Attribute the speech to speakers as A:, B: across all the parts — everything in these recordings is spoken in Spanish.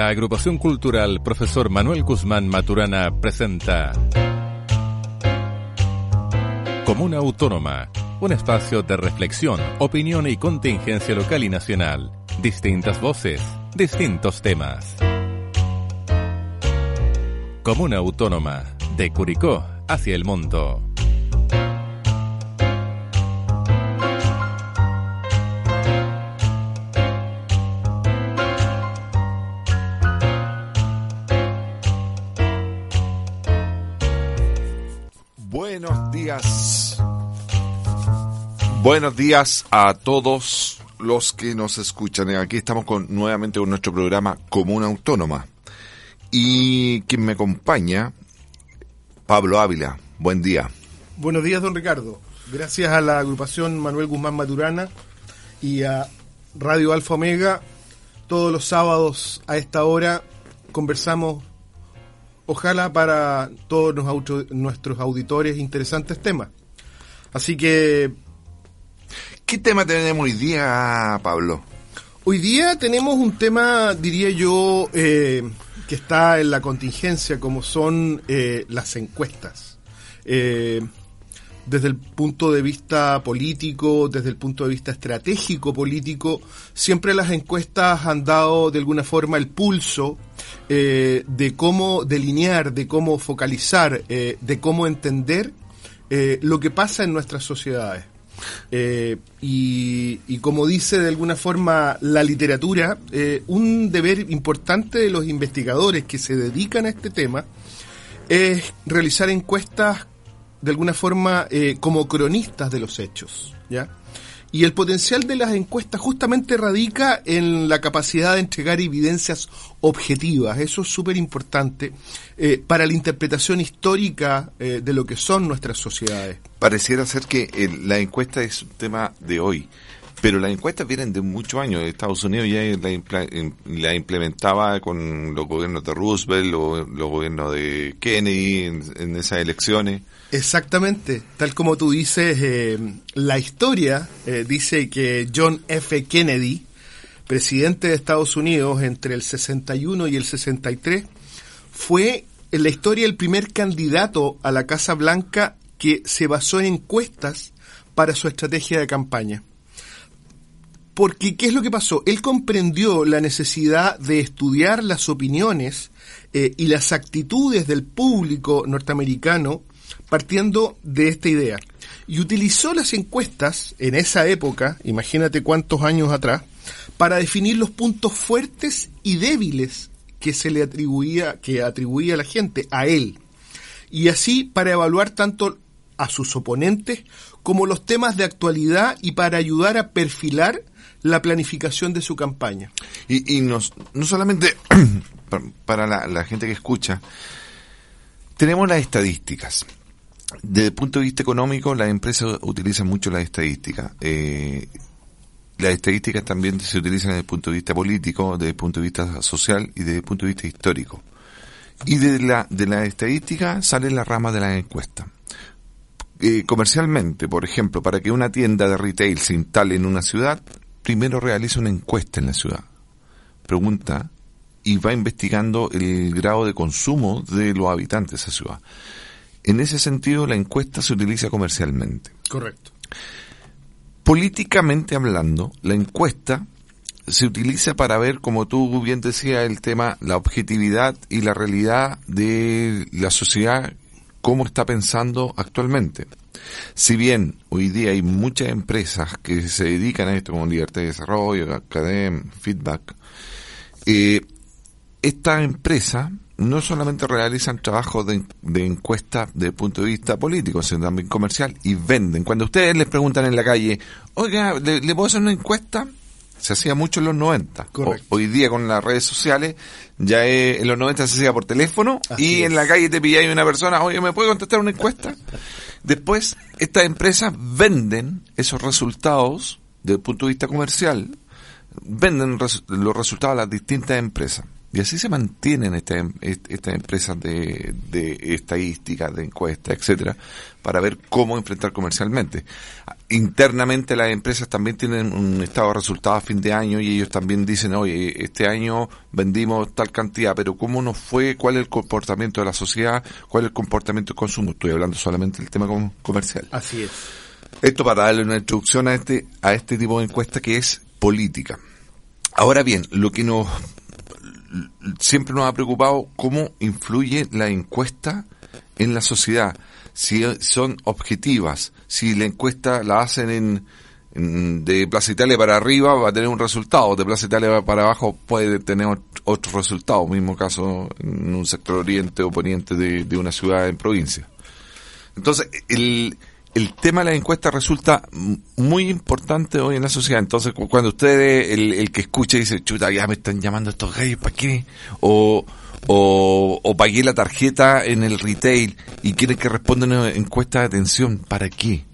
A: La agrupación cultural Profesor Manuel Guzmán Maturana presenta Comuna Autónoma, un espacio de reflexión, opinión y contingencia local y nacional. Distintas voces, distintos temas. Comuna Autónoma, de Curicó hacia el mundo.
B: Buenos días a todos los que nos escuchan. Aquí estamos con nuevamente con nuestro programa Comuna Autónoma. Y quien me acompaña, Pablo Ávila. Buen día.
C: Buenos días, don Ricardo. Gracias a la agrupación Manuel Guzmán Maturana y a Radio Alfa Omega, todos los sábados a esta hora conversamos, ojalá para todos nuestros auditores, interesantes temas. Así que
B: ¿Qué tema tenemos hoy día, Pablo?
C: hoy día tenemos un tema, diría yo, eh, que está en la contingencia, como son eh, las encuestas. Eh, desde el punto de vista político, desde el punto de vista estratégico político, siempre las encuestas han dado de alguna forma el pulso de cómo delinear, de cómo focalizar, de cómo entender lo que pasa en nuestras sociedades. Eh, y, como dice de alguna forma la literatura, eh, un deber importante de los investigadores que se dedican a este tema es realizar encuestas de alguna forma eh, como cronistas de los hechos, ¿ya? Y el potencial de las encuestas justamente radica en la capacidad de entregar evidencias objetivas. Eso es súper importante eh, para la interpretación histórica eh, de lo que son nuestras sociedades.
B: Pareciera ser que el- la encuesta es un tema de hoy, pero las encuestas vienen de muchos años. Estados Unidos ya la, em- implementaba con los gobiernos de Roosevelt, o los gobiernos de Kennedy en, en esas elecciones.
C: Exactamente, tal como tú dices, eh, la historia eh, dice que John F. Kennedy, presidente de Estados Unidos entre el 61 y el 63, fue en la historia el primer candidato a la Casa Blanca que se basó en encuestas para su estrategia de campaña. Porque, ¿qué es lo que pasó? Él comprendió la necesidad de estudiar las opiniones eh, y las actitudes del público norteamericano partiendo de esta idea. Y utilizó las encuestas en esa época, imagínate cuántos años atrás, para definir los puntos fuertes y débiles que se le atribuía, que atribuía la gente a él. Y así para evaluar tanto a sus oponentes como los temas de actualidad y para ayudar a perfilar la planificación de su campaña.
B: Y, y nos, no solamente pa- para la, la gente que escucha, tenemos las estadísticas. Desde el punto de vista económico, las empresas utilizan mucho las estadísticas. Eh, las estadísticas también se utilizan desde el punto de vista político, desde el punto de vista social y desde el punto de vista histórico. Y de la, de la estadística sale la rama de la encuesta. Eh, comercialmente, por ejemplo, para que una tienda de retail se instale en una ciudad, primero realiza una encuesta en la ciudad. Pregunta y va investigando el grado de consumo de los habitantes de esa ciudad. En ese sentido, la encuesta se utiliza comercialmente.
C: Correcto.
B: Políticamente hablando, la encuesta se utiliza para ver, como tú bien decías, el tema, la objetividad y la realidad de la sociedad, cómo está pensando actualmente. Si bien hoy día hay muchas empresas que se dedican a esto, como Libertad de Desarrollo, Academ, Feedback, eh, estas empresas no solamente realizan trabajos de, de encuesta desde el punto de vista político, sino también comercial y venden. Cuando ustedes les preguntan en la calle, oiga, ¿le, le puedo hacer una encuesta? Se hacía mucho en los 90.
C: Correcto.
B: O- hoy día con las redes sociales, ya es- en los 90 se hacía por teléfono
C: Así
B: y en la calle te pilláis una persona, oye, ¿me puede contestar una encuesta? Después, estas empresas venden esos resultados desde el punto de vista comercial, venden res- los resultados a las distintas empresas. Y así se mantienen estas em- est- estas empresas de, de estadísticas, de encuestas, etcétera, para ver cómo enfrentar comercialmente. internamente las empresas también tienen un estado de resultados a fin de año y ellos también dicen, oye, este año vendimos tal cantidad, pero ¿cómo nos fue? ¿Cuál es el comportamiento de la sociedad? ¿Cuál es el comportamiento del consumo? Estoy hablando solamente del tema comercial.
C: Así es.
B: Esto para darle una introducción a este, a este tipo de encuesta que es política. Ahora bien, lo que nos siempre nos ha preocupado cómo influye la encuesta en la sociedad, si son objetivas, si la encuesta la hacen en, de Plaza Italia para arriba va a tener un resultado, de Plaza Italia para abajo puede tener otro resultado, mismo caso en un sector oriente o poniente de, de una ciudad en provincia. Entonces, el, el tema de la encuesta resulta muy importante hoy en la sociedad. Entonces, cuando usted, el, el que escucha, dice, chuta, ya me están llamando estos gallos, ¿para qué? O, o, o pagué la tarjeta en el retail y quieren que responda una encuesta de atención, ¿para qué?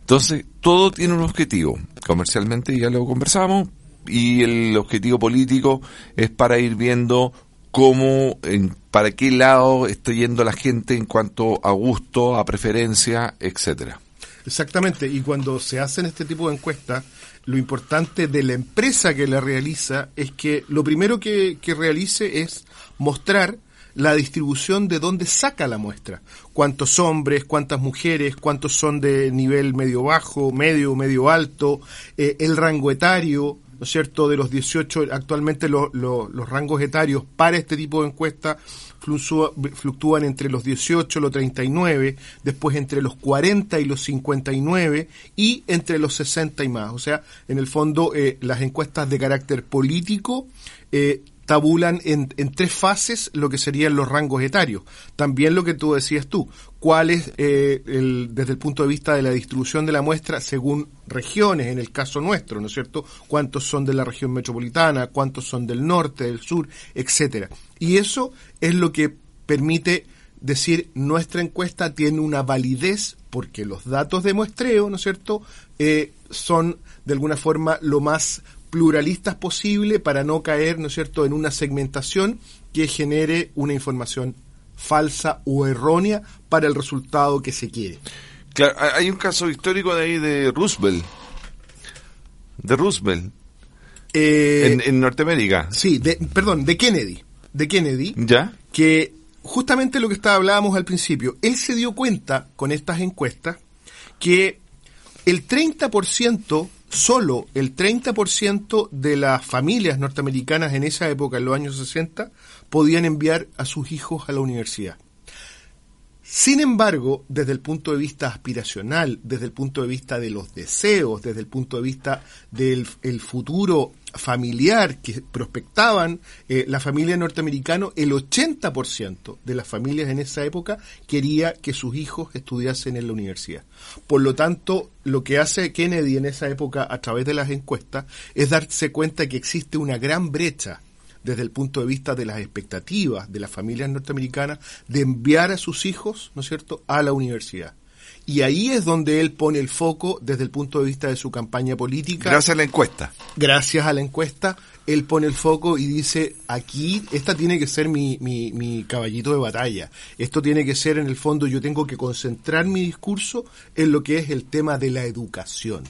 B: Entonces, todo tiene un objetivo. Comercialmente ya lo conversamos y el objetivo político es para ir viendo cómo, en, para qué lado está yendo la gente en cuanto a gusto, a preferencia, etcétera.
C: Exactamente, y cuando se hacen este tipo de encuestas, lo importante de la empresa que la realiza es que lo primero que, realice es mostrar la distribución de dónde saca la muestra. Cuántos hombres, cuántas mujeres, cuántos son de nivel medio bajo, medio, medio alto, eh, el rango etario, ¿no es cierto?, de los 18, actualmente los rangos etarios para este tipo de encuesta fluctúan entre los 18 y los 39, después entre los 40 y los 59 y entre los 60 y más. O sea, en el fondo, eh, las encuestas de carácter político eh, tabulan en, tres fases lo que serían los rangos etarios. También lo que tú decías tú, cuál es eh, el, desde el punto de vista de la distribución de la muestra según regiones, en el caso nuestro, ¿no es cierto? Cuántos son de la región metropolitana, cuántos son del norte, del sur, etcétera. Y eso es lo que permite decir nuestra encuesta tiene una validez porque los datos de muestreo, ¿no es cierto?, eh, son de alguna forma lo más pluralistas posible para no caer, ¿no es cierto?, en una segmentación que genere una información falsa o errónea para el resultado que se quiere.
B: Claro, hay un caso histórico de ahí de Roosevelt. De Roosevelt. Eh, en, Norteamérica.
C: Sí, de, perdón, de Kennedy. De Kennedy.
B: ¿Ya?
C: Que justamente lo que hablábamos al principio, él se dio cuenta con estas encuestas que el 30% solo el 30% de las familias norteamericanas en esa época, en los años 60, podían enviar a sus hijos a la universidad. Sin embargo, desde el punto de vista aspiracional, desde el punto de vista de los deseos, desde el punto de vista del futuro familiar que prospectaban eh, la familia norteamericana, el 80% de las familias en esa época quería que sus hijos estudiasen en la universidad. Por lo tanto, lo que hace Kennedy en esa época a través de las encuestas es darse cuenta que existe una gran brecha desde el punto de vista de las expectativas de las familias norteamericanas de enviar a sus hijos, ¿no es cierto?, a la universidad. Y ahí es donde él pone el foco desde el punto de vista de su campaña política.
B: Gracias a la encuesta.
C: Gracias a la encuesta, él pone el foco y dice, aquí, esta tiene que ser mi, mi, mi caballito de batalla. Esto tiene que ser, en el fondo, yo tengo que concentrar mi discurso en lo que es el tema de la educación.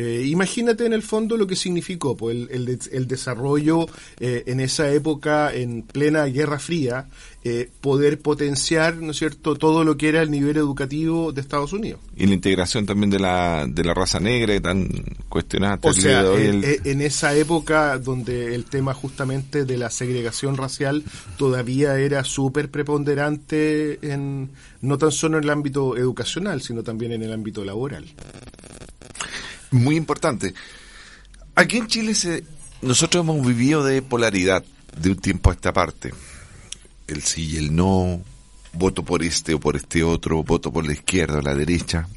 C: Eh, imagínate en el fondo lo que significó pues, el, el, desarrollo eh, en esa época, en plena Guerra Fría, eh, poder potenciar, ¿no es cierto?, todo lo que era el nivel educativo de Estados Unidos.
B: Y la integración también de la, de la raza negra, tan cuestionada.
C: O sea, en, esa época donde el tema justamente de la segregación racial todavía era súper preponderante, en, no tan solo en el ámbito educacional, sino también en el ámbito laboral
B: muy importante. Aquí en Chile se, nosotros hemos vivido de polaridad de un tiempo a esta parte. El sí y el no, voto por este o por este otro, voto por la izquierda o la derecha,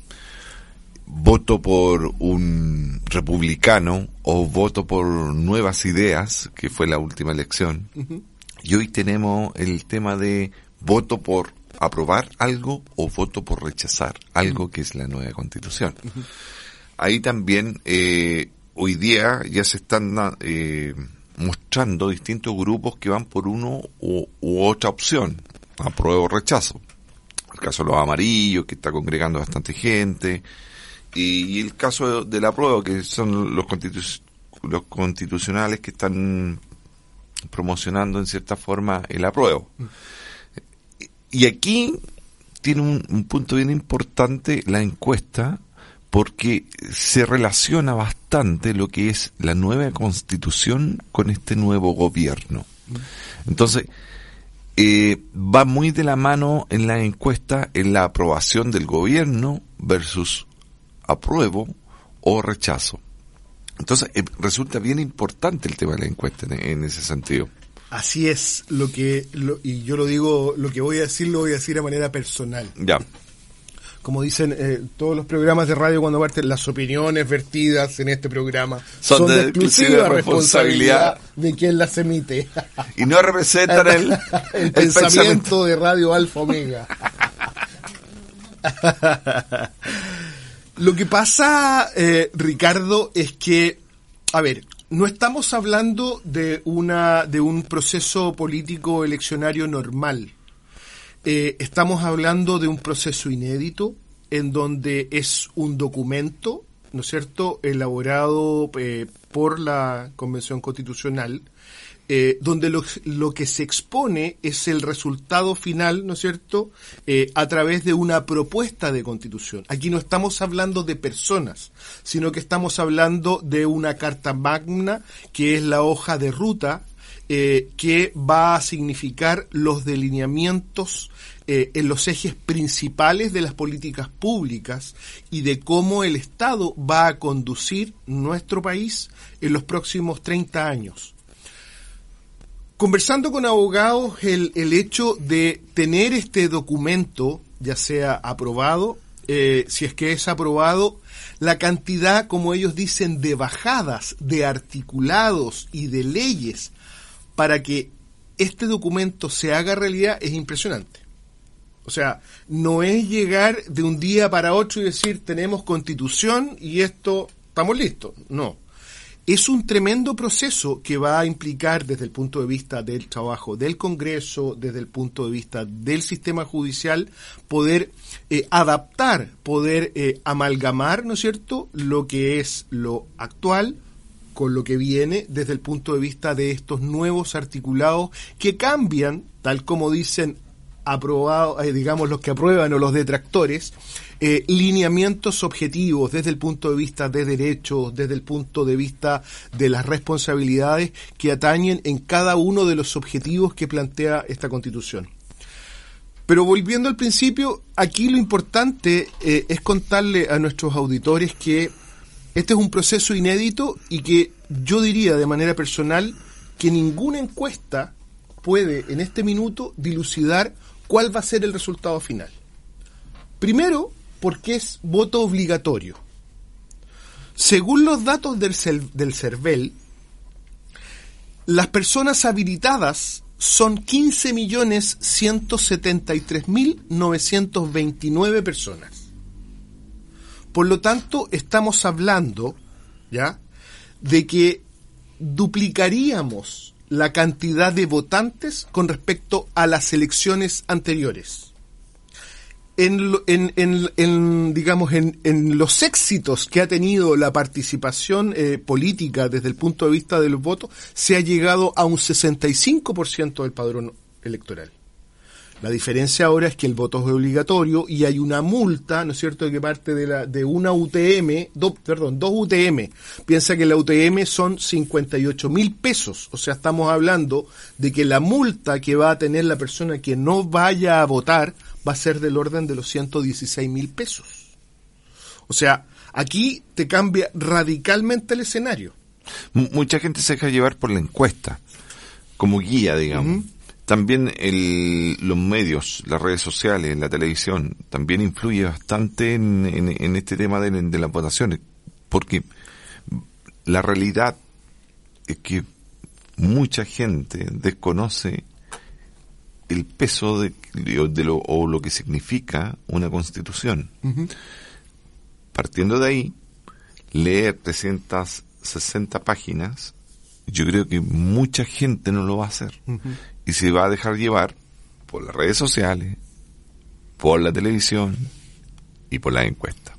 B: voto por un republicano o voto por nuevas ideas, que fue la última elección. Y hoy tenemos el tema de voto por aprobar algo o voto por rechazar algo que es la nueva constitución ahí también eh, hoy día ya se están eh, mostrando distintos grupos que van por uno u, otra opción, apruebo o rechazo. El caso de los amarillos, que está congregando bastante gente, y, el caso de la prueba, que son los, los constitucionales que están promocionando en cierta forma el apruebo. Y aquí tiene un, punto bien importante la encuesta porque se relaciona bastante lo que es la nueva constitución con este nuevo gobierno. Entonces, eh, va muy de la mano en la encuesta en la aprobación del gobierno versus apruebo o rechazo. Entonces, eh, resulta bien importante el tema de la encuesta en, ese sentido.
C: Así es, lo que, y yo lo digo, lo que voy a decir lo voy a decir de manera personal.
B: Ya.
C: Como dicen eh, todos los programas de radio cuando parten, las opiniones vertidas en este programa son, de, exclusiva responsabilidad, de quien las emite.
B: Y no representan el,
C: el, pensamiento de Radio Alfa Omega. Lo que pasa, eh, Ricardo, es que, a ver, no estamos hablando de una de un proceso político eleccionario normal. Eh, estamos hablando de un proceso inédito en donde es un documento, ¿no es cierto?, elaborado eh, por la Convención Constitucional eh, donde lo, que se expone es el resultado final, ¿no es cierto?, a través de una propuesta de constitución. Aquí no estamos hablando de personas, sino que estamos hablando de una carta magna, que es la hoja de ruta, eh, que va a significar los delineamientos en los ejes principales de las políticas públicas y de cómo el Estado va a conducir nuestro país en los próximos 30 años. Conversando con abogados, el, el hecho de tener este documento, ya sea aprobado, eh, si es que es aprobado, la cantidad, como ellos dicen, de bajadas, de articulados y de leyes para que este documento se haga realidad es impresionante. O sea, no es llegar de un día para otro y decir tenemos constitución y esto estamos listos. No es un tremendo proceso que va a implicar desde el punto de vista del trabajo del Congreso, desde el punto de vista del sistema judicial, poder eh, adaptar, poder eh, amalgamar, ¿no es cierto?, lo que es lo actual con lo que viene desde el punto de vista de estos nuevos articulados que cambian, tal como dicen aprobados, eh, digamos los que aprueban o los detractores, eh, lineamientos objetivos desde el punto de vista de derechos, desde el punto de vista de las responsabilidades que atañen en cada uno de los objetivos que plantea esta Constitución. Pero volviendo al principio, aquí lo importante eh, es contarle a nuestros auditores que este es un proceso inédito y que yo diría de manera personal que ninguna encuesta puede en este minuto dilucidar cuál va a ser el resultado final. Primero, porque es voto obligatorio. Según los datos del, CERVEL, las personas habilitadas son 15.173.929 personas. Por lo tanto, estamos hablando, ¿ya?, de que duplicaríamos la cantidad de votantes con respecto a las elecciones anteriores en, en, en, digamos, en, en, los éxitos que ha tenido la participación eh, política desde el punto de vista de los votos, se ha llegado a un 65% del padrón electoral. La diferencia ahora es que el voto es obligatorio y hay una multa, ¿no es cierto?, que parte de, la, de una UTM, perdón, dos UTM. Piensa que la UTM son 58 mil pesos. O sea, estamos hablando de que la multa que va a tener la persona que no vaya a votar va a ser del orden de los 116 mil pesos. O sea, aquí te cambia radicalmente el escenario.
B: mucha gente se deja llevar por la encuesta, como guía, digamos. También el, los medios, las redes sociales, la televisión, también influye bastante en, este tema de, de las votaciones, porque la realidad es que mucha gente desconoce el peso de, de lo, o lo que significa una constitución. Partiendo de ahí, leer 360 páginas, yo creo que mucha gente no lo va a hacer. Y se va a dejar llevar por las redes sociales, por la televisión y por la encuesta.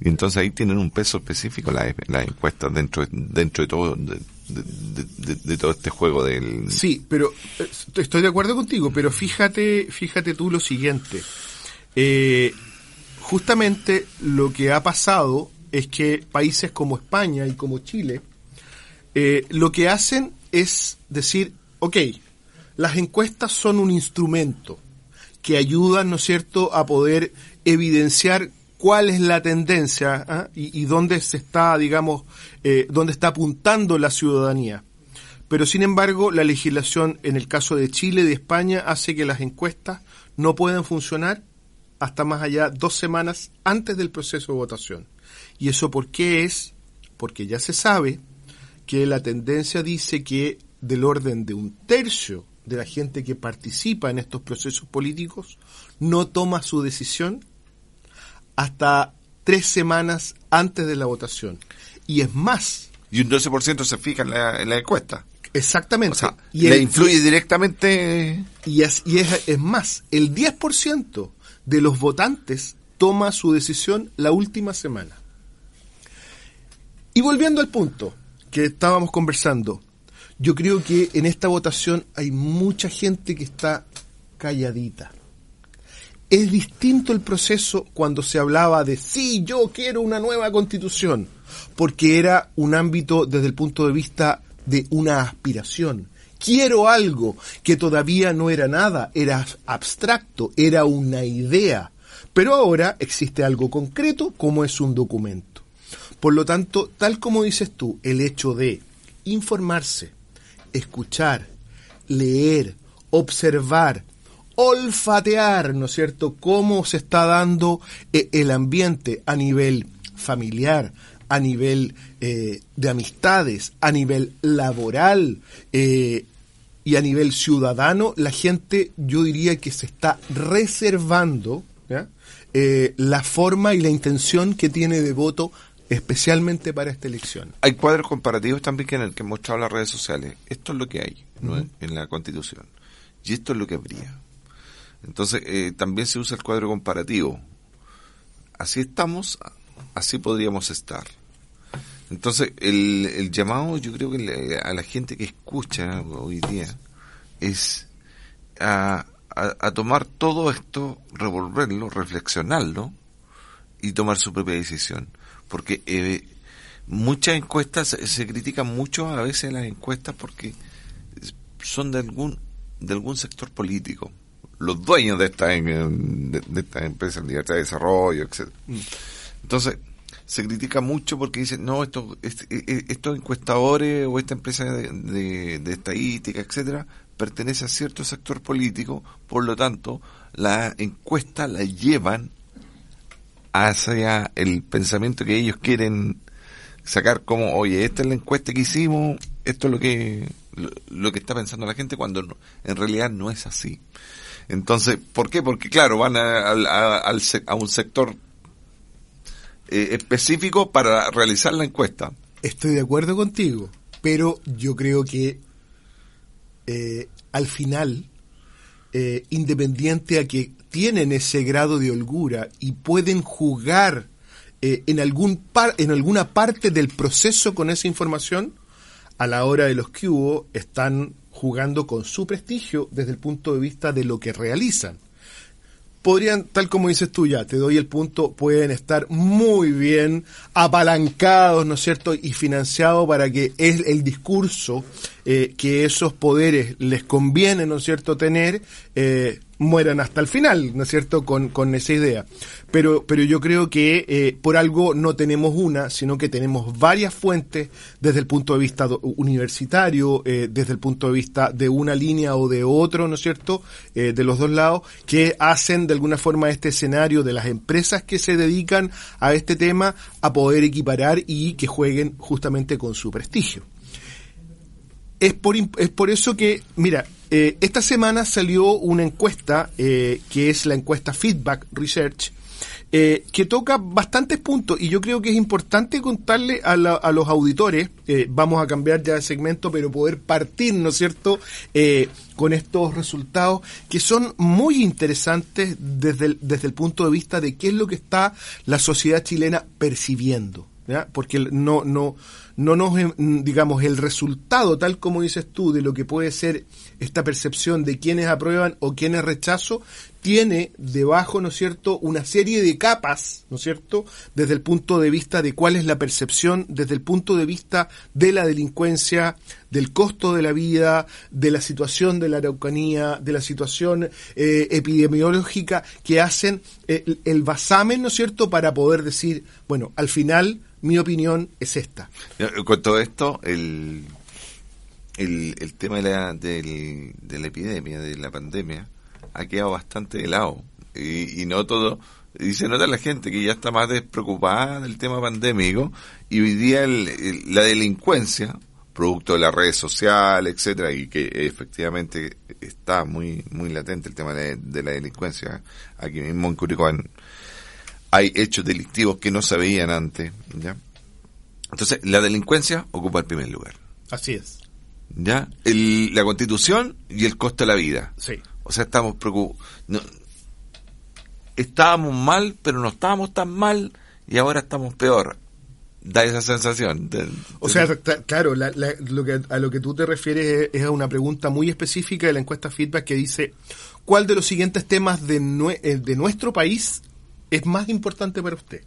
B: Y entonces ahí tienen un peso específico las las encuestas dentro, dentro de todo, de, todo este juego del...
C: Sí, pero eh, estoy de acuerdo contigo, pero fíjate, fíjate tú lo siguiente. Eh, justamente lo que ha pasado es que países como España y como Chile eh, lo que hacen es decir, ok, las encuestas son un instrumento que ayudan, ¿no es cierto?, a poder evidenciar cuál es la tendencia ¿ah? y, dónde se está, digamos, eh, dónde está apuntando la ciudadanía. Pero sin embargo, la legislación en el caso de Chile y de España hace que las encuestas no puedan funcionar hasta más allá dos semanas antes del proceso de votación. ¿Y eso por qué es? Porque ya se sabe que la tendencia dice que del orden de un tercio de la gente que participa en estos procesos políticos no toma su decisión hasta tres semanas antes de la votación. Y es más.
B: Y un 12% se fija en la, encuesta.
C: Exactamente. O
B: sea, y le influye directamente.
C: Y, es, y es, es más, el 10% de los votantes toma su decisión la última semana. Y volviendo al punto que estábamos conversando, yo creo que en esta votación hay mucha gente que está calladita. Es distinto el proceso cuando se hablaba de sí, yo quiero una nueva constitución, porque era un ámbito desde el punto de vista de una aspiración. Quiero algo que todavía no era nada, era abstracto, era una idea. Pero ahora existe algo concreto como es un documento. Por lo tanto, tal como dices tú, el hecho de informarse, escuchar, leer, observar, olfatear, ¿no es cierto?, cómo se está dando eh, el ambiente a nivel familiar, a nivel eh, de amistades, a nivel laboral eh, y a nivel ciudadano, la gente yo diría que se está reservando la forma y la intención que tiene de voto especialmente para esta elección.
B: Hay cuadros comparativos también que en el que han mostrado las redes sociales. Esto es lo que hay en la Constitución y esto es lo que habría. Entonces, eh, también se usa el cuadro comparativo. Así estamos, así podríamos estar. Entonces, el, el llamado, yo creo que a la gente que escucha hoy día es a, a, tomar todo esto, revolverlo, reflexionarlo y tomar su propia decisión. Porque eh, muchas encuestas, se, critican mucho a veces las encuestas porque son de algún, de algún sector político los dueños de estas de, de empresas de libertad de desarrollo, etc. Mm. Entonces, se critica mucho porque dicen, no, estos, e, e, estos encuestadores o esta empresa de, de, estadística, etcétera, pertenece a cierto sector político, por lo tanto, la encuesta la llevan hacia el pensamiento que ellos quieren sacar como, oye, esta es la encuesta que hicimos, esto es lo que, lo que está pensando la gente, cuando en realidad no es así. Entonces, ¿por qué? Porque claro, van a, a, un sector eh, específico para realizar la encuesta.
C: Estoy de acuerdo contigo, pero yo creo que eh, al final, eh, independiente a que tienen ese grado de holgura y pueden jugar en, algún par, en alguna parte del proceso con esa información, a la hora de los que hubo, están jugando con su prestigio desde el punto de vista de lo que realizan. Podrían, tal como dices tú ya, te doy el punto, pueden estar muy bien apalancados, ¿no es cierto?, y financiados para que es el discurso eh, que esos poderes les conviene, ¿no es cierto?, tener, eh, mueran hasta el final, ¿no es cierto?, con, con esa idea. Pero, pero yo creo que eh, por algo no tenemos una, sino que tenemos varias fuentes desde el punto de vista universitario, eh, desde el punto de vista de una línea o de otro, ¿no es cierto?, eh, de los dos lados, que hacen de alguna forma este escenario de las empresas que se dedican a este tema a poder equiparar y que jueguen justamente con su prestigio. Es por, es por eso que, mira, eh, esta semana salió una encuesta, eh, que es la encuesta Feedback Research, eh, que toca bastantes puntos y yo creo que es importante contarle a, los auditores, vamos a cambiar ya de segmento, pero poder partir, ¿no es cierto?, con estos resultados que son muy interesantes desde el, desde el punto de vista de qué es lo que está la sociedad chilena percibiendo. Porque no, no, no nos, digamos, el resultado, tal como dices tú, de lo que puede ser esta percepción de quienes aprueban o quienes rechazo, tiene debajo, ¿no es cierto?, una serie de capas, ¿no es cierto?, desde el punto de vista de cuál es la percepción, desde el punto de vista de la delincuencia, del costo de la vida, de la situación de la araucanía, de la situación eh, epidemiológica, que hacen el, eh, el basamen, ¿no es cierto?, para poder decir, bueno, al final mi opinión es esta.
B: Con todo esto, el, el, tema de la, de la epidemia, de la pandemia, ha quedado bastante de lado. Y, no todo. Y se nota la gente que ya está más despreocupada del tema pandémico y hoy día la delincuencia, producto de las redes sociales, etcétera, y que efectivamente está muy muy latente el tema de, la delincuencia. Aquí mismo en Curicó hay hechos delictivos que no se veían antes, ¿ya? Entonces, la delincuencia ocupa el primer lugar.
C: Así es.
B: ¿Ya? El, la constitución y el costo de la vida.
C: Sí.
B: O sea, estamos preocupados. Estábamos mal, pero no estábamos tan mal y ahora estamos peor. Da esa sensación.
C: o sea, claro, lo que, a lo que tú te refieres es, a una pregunta muy específica de la encuesta feedback que dice, ¿cuál de los siguientes temas de, eh, de nuestro país es más importante para usted?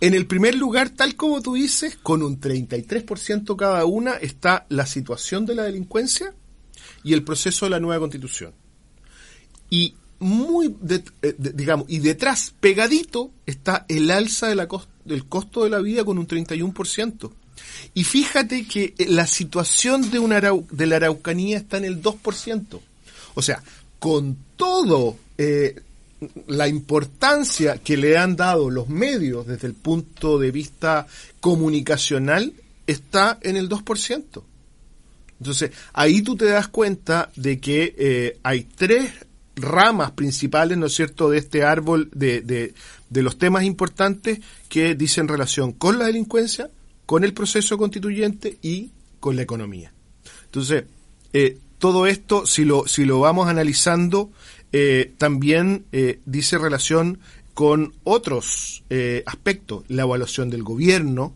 C: En el primer lugar, tal como tú dices, con un 33% cada una, está la situación de la delincuencia y el proceso de la nueva constitución. Y muy, eh, digamos, y detrás, pegadito, está el alza de la del costo de la vida con un 31%. Y fíjate que eh, la situación de, una de la Araucanía está en el 2%. O sea, con todo eh, la importancia que le han dado los medios desde el punto de vista comunicacional, está en el 2%. Entonces, ahí tú te das cuenta de que eh, hay tres ramas principales, ¿no es cierto?, de este árbol de, de, los temas importantes que dicen relación con la delincuencia, con el proceso constituyente y con la economía. Entonces, eh, todo esto, si lo, si lo vamos analizando, eh, también dice relación con otros aspectos, la evaluación del gobierno,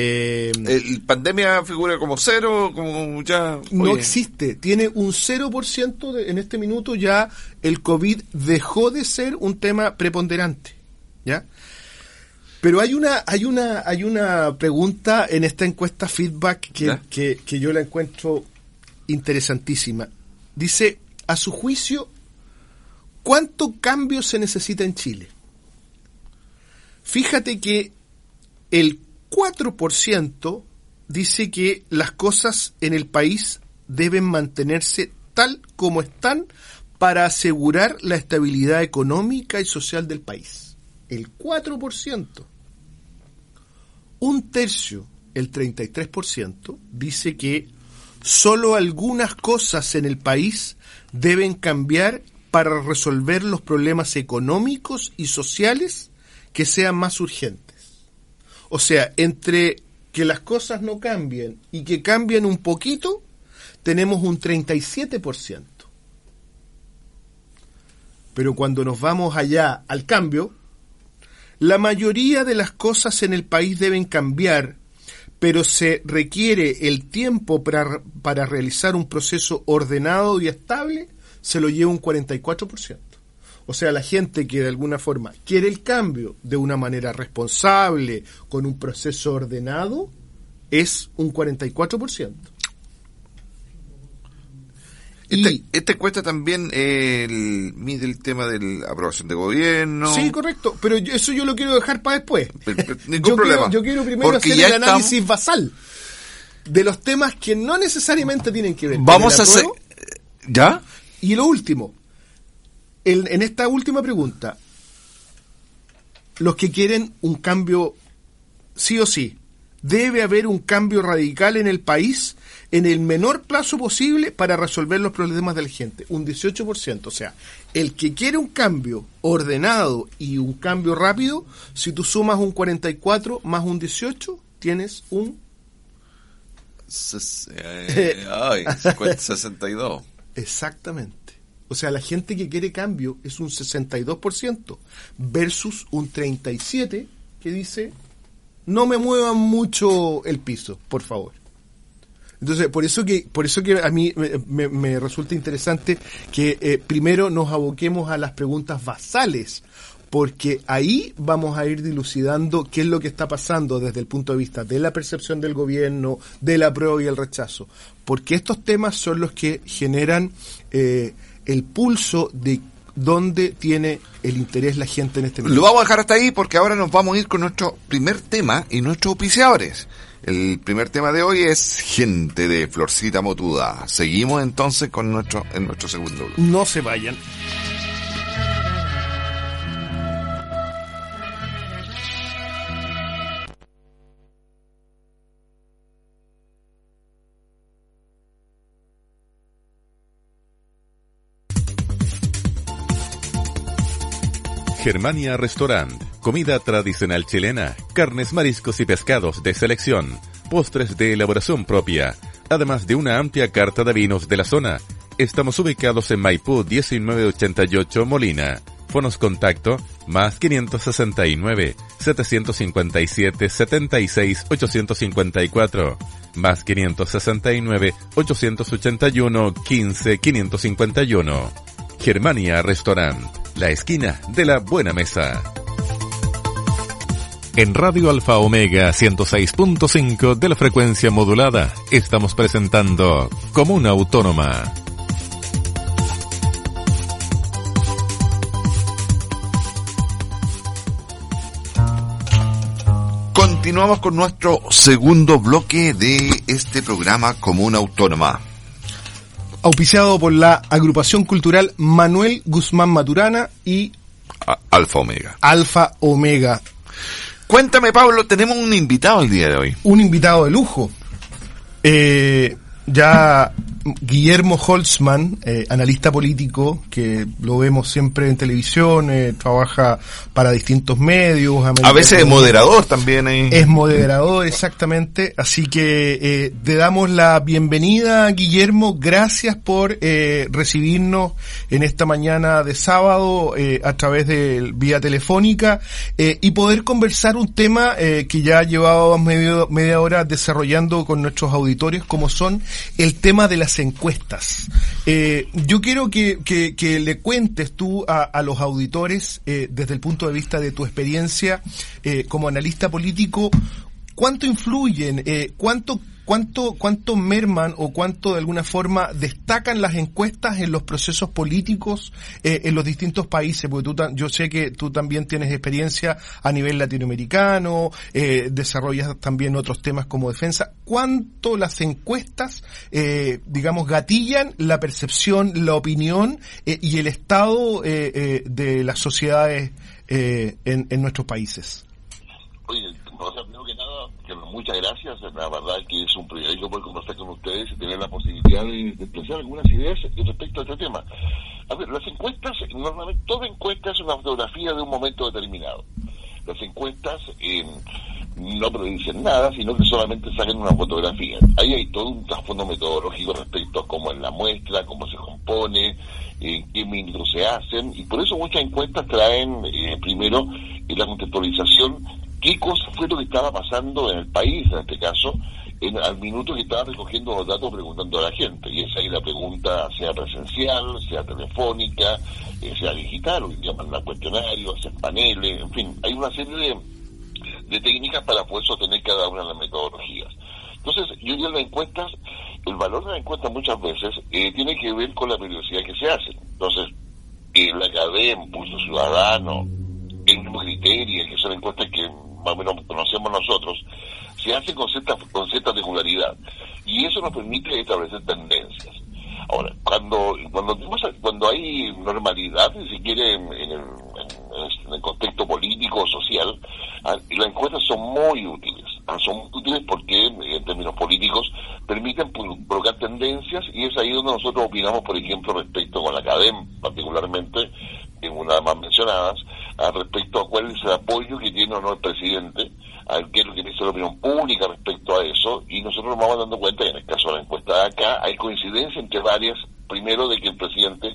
B: eh, ¿El pandemia figura como cero? como ya
C: No existe. Tiene un 0% de, en este minuto ya el COVID dejó de ser un tema preponderante. ¿Ya? Pero hay una, hay una, hay una pregunta en esta encuesta feedback que, que yo la encuentro interesantísima. Dice, a su juicio, ¿cuánto cambio se necesita en Chile? Fíjate que el 4% dice que las cosas en el país deben mantenerse tal como están para asegurar la estabilidad económica y social del país. El 4%. Un tercio, el 33%, dice que solo algunas cosas en el país deben cambiar para resolver los problemas económicos y sociales que sean más urgentes. O sea, entre que las cosas no cambien y que cambien un poquito, tenemos un 37%. Pero cuando nos vamos allá al cambio, la mayoría de las cosas en el país deben cambiar, pero se requiere el tiempo para, para realizar un proceso ordenado y estable, se lo lleva un 44%. O sea, la gente que de alguna forma quiere el cambio de una manera responsable, con un proceso ordenado, es un 44%.
B: Este, este cuesta también el, el tema de la aprobación de gobierno.
C: Sí, correcto, pero eso yo lo quiero dejar para después.
B: ningún problema.
C: yo quiero primero hacer el análisis basal de los temas que no necesariamente tienen que ver
B: Vamos a hacer. ¿Ya?
C: Y lo último, en esta última pregunta, los que quieren un cambio sí o sí, debe haber un cambio radical en el país en el menor plazo posible para resolver los problemas de la gente. Un 18%. O sea, el que quiere un cambio ordenado y un cambio rápido, si tú sumas un 44 más un 18, tienes un...
B: Eh, ay, 62.
C: Exactamente. O sea, la gente que quiere cambio es un 62% versus un 37% que dice, no me muevan mucho el piso, por favor. Entonces, por eso que, por eso que a mí me, resulta interesante que eh, primero nos aboquemos a las preguntas basales, porque ahí vamos a ir dilucidando qué es lo que está pasando desde el punto de vista de la percepción del gobierno, de la prueba y el rechazo, porque estos temas son los que generan eh, el pulso de dónde tiene el interés la gente en este
B: momento. Lo vamos a dejar hasta ahí porque ahora nos vamos a ir con nuestro primer tema y nuestros oficiadores. El primer tema de hoy es gente de Florcita Motuda. Seguimos entonces con nuestro en nuestro segundo bloque.
C: No se vayan.
A: Germania Restaurant. Comida tradicional chilena, carnes, mariscos y pescados de selección, postres de elaboración propia, además de una amplia carta de vinos de la zona. Estamos ubicados en Maipú 1988 Molina. Fonos contacto más 569 757 76 854 más 569 881 15 551. Germania Restaurant, la esquina de la buena mesa. En Radio Alfa Omega 106.5 de la frecuencia modulada estamos presentando Comuna Autónoma.
B: Continuamos con nuestro segundo bloque de este programa Comuna Autónoma
C: auspiciado por la agrupación cultural Manuel Guzmán Maturana y
B: Alfa Omega.
C: Alfa Omega.
B: Cuéntame, Pablo, tenemos un invitado el día de hoy.
C: Un invitado de lujo. Eh, ya Guillermo Holtzman, eh, analista político, que lo vemos siempre en televisión, eh, trabaja para distintos medios.
B: A veces es moderador también.
C: Es moderador, exactamente. Así que eh, te damos la bienvenida, Guillermo. Gracias por recibirnos en esta mañana de sábado a través de vía telefónica y poder conversar un tema que ya llevábamos media hora desarrollando con nuestros auditores, como son el tema de encuestas. Eh, yo quiero que, que, le cuentes tú a, a los auditores, eh, desde el punto de vista de tu experiencia eh, como analista político, cuánto influyen, eh, cuánto ¿Cuánto, ¿Cuánto merman o cuánto de alguna forma destacan las encuestas en los procesos políticos eh, en los distintos países? Porque tú, yo sé que tú también tienes experiencia a nivel latinoamericano, eh, desarrollas también otros temas como defensa. ¿Cuánto las encuestas, eh, digamos, gatillan la percepción, la opinión eh, y el estado eh, de las sociedades en, en nuestros países?
D: Oye, o sea, primero que nada, muchas gracias. La verdad que es un privilegio poder conversar con ustedes y tener la posibilidad de, expresar algunas ideas respecto a este tema. A ver, las encuestas, normalmente toda encuesta es una fotografía de un momento determinado. Las encuestas eh, no predicen nada, sino que solamente sacan una fotografía. Ahí hay todo un trasfondo metodológico respecto a cómo es la muestra, cómo se compone, en qué minutos se hacen, y por eso muchas encuestas traen eh, primero la contextualización qué cosa fue lo que estaba pasando en el país, en este caso, en, al minuto que estaba recogiendo los datos preguntando a la gente. Y esa ahí la pregunta, sea presencial, sea telefónica, eh, sea digital, o que mandan cuestionarios, hacer paneles, en fin, hay una serie de, de técnicas para poder sostener cada una de las metodologías. Entonces, yo diría las encuestas, el valor de la encuesta muchas veces eh, tiene que ver con la periodicidad que se hace. Entonces, eh, la academia, Pulso Ciudadano, el mismo criterio, que son encuestas que más o menos conocemos nosotros, se hace con cierta, con cierta regularidad. Y eso nos permite establecer tendencias. Ahora, cuando cuando cuando hay normalidad, si quiere, en, el, contexto político o social, ah, las encuestas son muy útiles. son útiles porque en términos políticos permiten provocar tendencias y es ahí donde nosotros opinamos, por ejemplo, respecto con la CADEM, particularmente, en una de más mencionadas, respecto a cuál es el apoyo que tiene o no el presidente, a qué es lo que dice la opinión pública respecto a eso, y nosotros nos vamos dando cuenta que en el caso de la encuesta de acá hay coincidencia entre varias, primero de que el presidente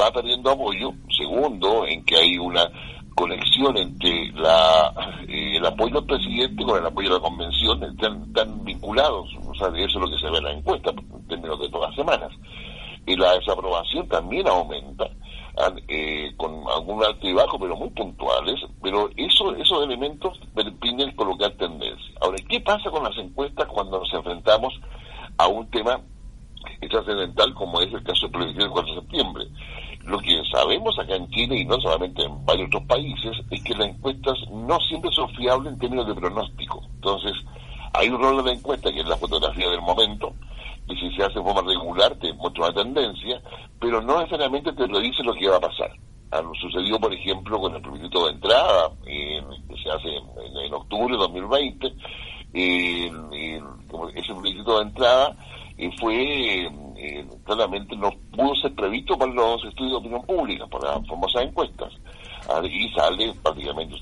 D: va perdiendo apoyo, segundo, en que hay una conexión entre la, eh, el apoyo al presidente con el apoyo a la convención, están, vinculados, o sea, eso es lo que se ve en la encuesta, en términos de todas las semanas. Y la desaprobación también aumenta, eh, con algún alto y bajo, pero muy puntuales, pero eso, esos elementos permiten colocar tendencia. Ahora, ¿qué pasa con las encuestas cuando nos enfrentamos a un tema trascendental como es el caso de plebiscito del 4 de septiembre? Lo que sabemos acá en Chile y no solamente en varios otros países es que las encuestas no siempre son fiables en términos de pronóstico. Entonces, hay un rol de la encuesta que es la fotografía del momento, y si se hace de forma regular te muestra una tendencia, pero no necesariamente te lo dice lo que va a pasar. Ah, sucedió, por ejemplo, con el plebiscito de entrada, que se hace en, octubre de 2020, eh, ese plebiscito de entrada eh, fue eh, claramente no pudo ser previsto para los estudios de opinión pública, por las famosas encuestas. Ah, y sale prácticamente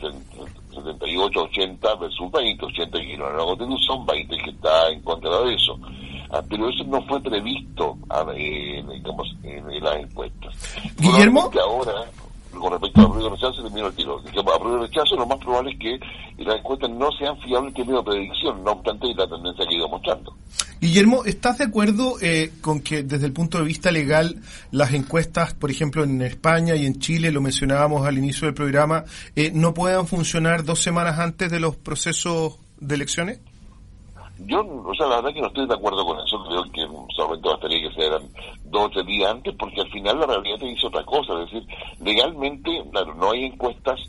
D: 78, 80 versus 20, 80 que no la constitución, 20 que está en contra de eso. Ah, pero eso no fue previsto ah, en, digamos, en, las encuestas.
C: Guillermo.
D: Ahora, con respecto a ruido rechazo, termino el tiro. A ruido rechazo, lo más probable es que las encuestas no sean fiables en términos de predicción, no obstante la tendencia que he ido mostrando.
C: Guillermo, ¿estás de acuerdo eh, con que desde el punto de vista legal las encuestas, por ejemplo, en España y en Chile, lo mencionábamos al inicio del programa, eh, no puedan funcionar dos semanas antes de los procesos de elecciones?
D: Yo, o sea, la verdad que no estoy de acuerdo con eso. Creo que solamente bastaría que sean dos o tres días antes, porque al final la realidad te dice otra cosa. Es decir, legalmente, claro, no hay encuestas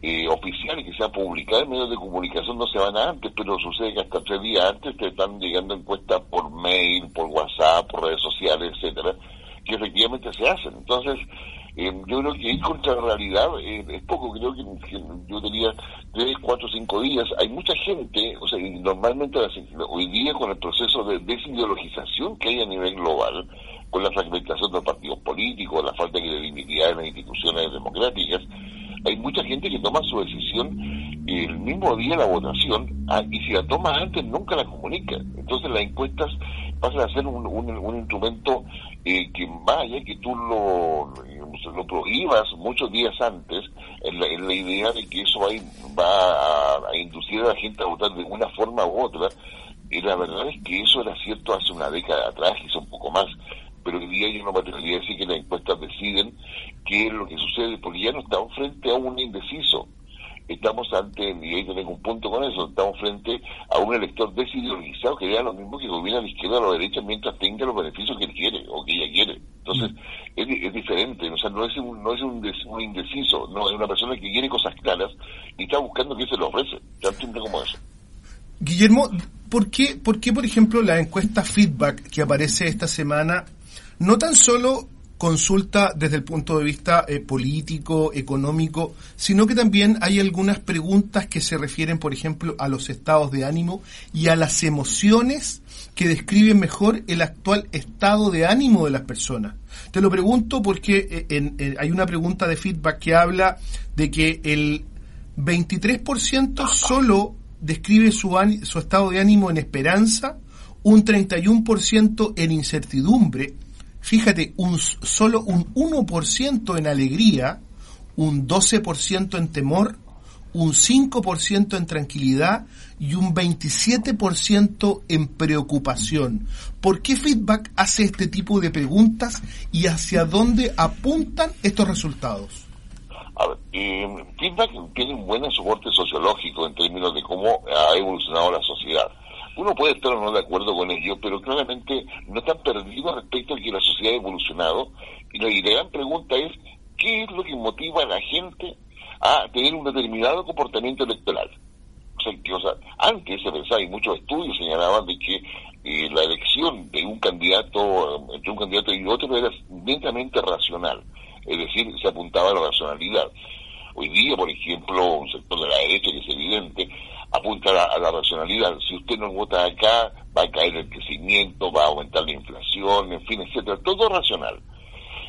D: eh, oficiales que sean publicadas en medios de comunicación no se van antes, pero sucede que hasta tres días antes te están llegando encuestas por mail, por WhatsApp, por redes sociales, etcétera, que efectivamente se hacen. Entonces, eh, yo creo que ir contra la realidad eh, es poco, creo que, yo diría tres, cuatro, cinco días. Hay mucha gente, o sea, normalmente hoy día con el proceso de desideologización que hay a nivel global, con la fragmentación de los partidos políticos, la falta de credibilidad en las instituciones democráticas, hay mucha gente que toma su decisión el mismo día la votación ah, y si la toma antes nunca la comunica. Entonces las encuestas pasan a ser un, un, instrumento eh, que vaya, que tú lo, lo prohíbas muchos días antes en la, idea de que eso va, va a, inducir a la gente a votar de una forma u otra. Y la verdad es que eso era cierto hace una década atrás, quizá un poco más, pero hoy día yo no me atrevería a decir que las encuestas deciden qué es lo que sucede, porque ya no estamos frente a un indeciso. Estamos ante, y ahí tenemos un punto con eso, estamos frente a un elector desideologizado que vea lo mismo que gobierna a la izquierda o a la derecha mientras tenga los beneficios que él quiere o que ella quiere. Entonces, mm. es, diferente, o sea, no es, un, no es un, un, indeciso, no, es una persona que quiere cosas claras y está buscando que se lo ofrece, tan simple como eso.
C: Guillermo, ¿por qué, ¿por qué, por ejemplo, la encuesta feedback que aparece esta semana no tan solo consulta desde el punto de vista eh, político, económico, sino que también hay algunas preguntas que se refieren, por ejemplo, a los estados de ánimo y a las emociones que describen mejor el actual estado de ánimo de las personas. Te lo pregunto porque eh, hay una pregunta de feedback que habla de que el 23% solo describe su, su estado de ánimo en esperanza, un 31% en incertidumbre, fíjate, un, solo un 1% en alegría, un 12% en temor, un 5% en tranquilidad y un 27% en preocupación. ¿Por qué Feedback hace este tipo de preguntas y hacia dónde apuntan estos resultados?
D: A ver, feedback tiene un buen soporte sociológico en términos de cómo ha evolucionado la sociedad uno puede estar o no de acuerdo con ello, pero claramente no están perdidos respecto a que la sociedad ha evolucionado. Y la gran pregunta es, ¿qué es lo que motiva a la gente a tener un determinado comportamiento electoral? O sea, que, o sea, antes se pensaba, y muchos estudios señalaban de que eh, la elección de un candidato, entre un candidato y otro, era netamente racional. Es decir, se apuntaba a la racionalidad. Hoy día, por ejemplo, un sector de la derecha que es evidente, apunta a la, racionalidad. Si usted no vota acá, va a caer el crecimiento, va a aumentar la inflación, en fin, etcétera. Todo racional.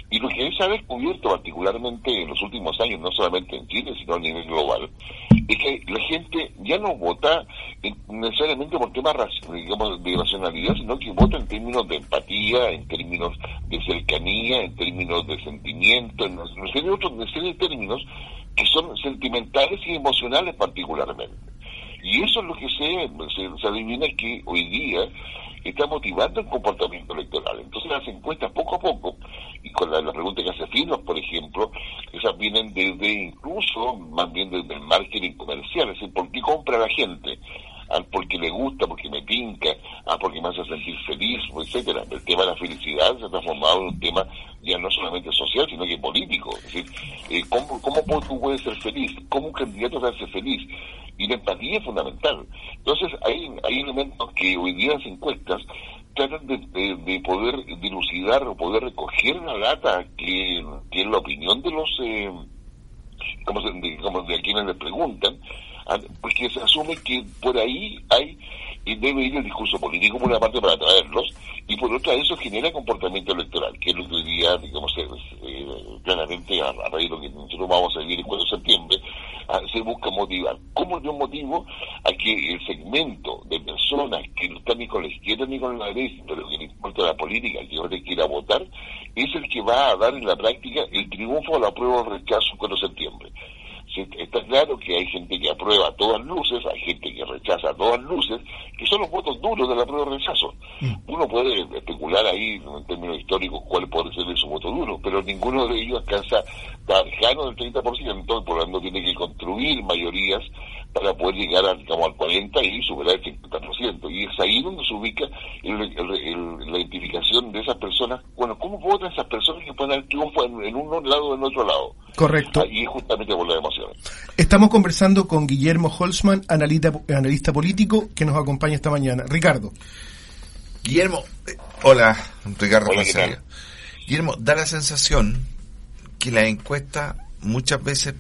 D: Y lo que se ha descubierto particularmente en los últimos años, no solamente en Chile, sino a nivel global, es que la gente ya no vota necesariamente por temas digamos, de racionalidad, sino que vota en términos de empatía, en términos de cercanía, en términos de sentimiento, en una serie de otros, de términos que son sentimentales y emocionales particularmente. Y eso es lo que se, se, adivina que hoy día está motivando el comportamiento electoral. Entonces las encuestas poco a poco, y con la, pregunta que hace Finos, por ejemplo, esas vienen desde incluso, más bien desde el marketing comercial, es decir, ¿por qué compra la gente? Ah, porque le gusta, porque me pinca, ah, porque me hace sentir feliz, etcétera. El tema de la felicidad se ha transformado en un tema ya no solamente social, sino que político. Es decir, eh, ¿cómo, ¿cómo tú puedes ser feliz? ¿Cómo un candidato te hace feliz? Y la empatía es fundamental. Entonces, hay, elementos que hoy día las encuestas tratan de, de, poder dilucidar o poder recoger la data que, que es la opinión de los, eh, como, de, como de quienes les preguntan, porque se asume que por ahí hay y debe ir el discurso político por una parte para atraerlos y por otra eso genera comportamiento electoral, que es lo que hoy digamos, eh, claramente a, raíz de lo que nosotros vamos a vivir el 4 de septiembre, ah, se busca motivar. ¿Cómo yo motivo a que el segmento de personas que no están ni con la izquierda ni con la derecha, pero que no importa la política, que ahora quiera votar, es el que va a dar en la práctica el triunfo a la prueba o rechazo el 4 de septiembre? Está claro que hay gente que aprueba a todas luces, hay gente que rechaza a todas luces, que son los votos duros de la prueba de rechazo. Mm. Uno puede especular ahí, en términos históricos, cuál puede ser su voto duro, pero ninguno de ellos alcanza tan lejano del 30%, por lo tanto tiene que construir mayorías para poder llegar al, digamos, al 40 y superar el 50%. Y es ahí donde se ubica la identificación de esas personas. Bueno, ¿cómo votan esas personas que pueden dar triunfo en, en un lado o en otro lado?
C: Correcto.
D: Y justamente por la emoción.
C: Estamos conversando con Guillermo Holzman, analista, analista político, que nos acompaña esta mañana. Ricardo.
B: Guillermo, eh, hola, Ricardo Guillermo, da la sensación que la encuesta muchas veces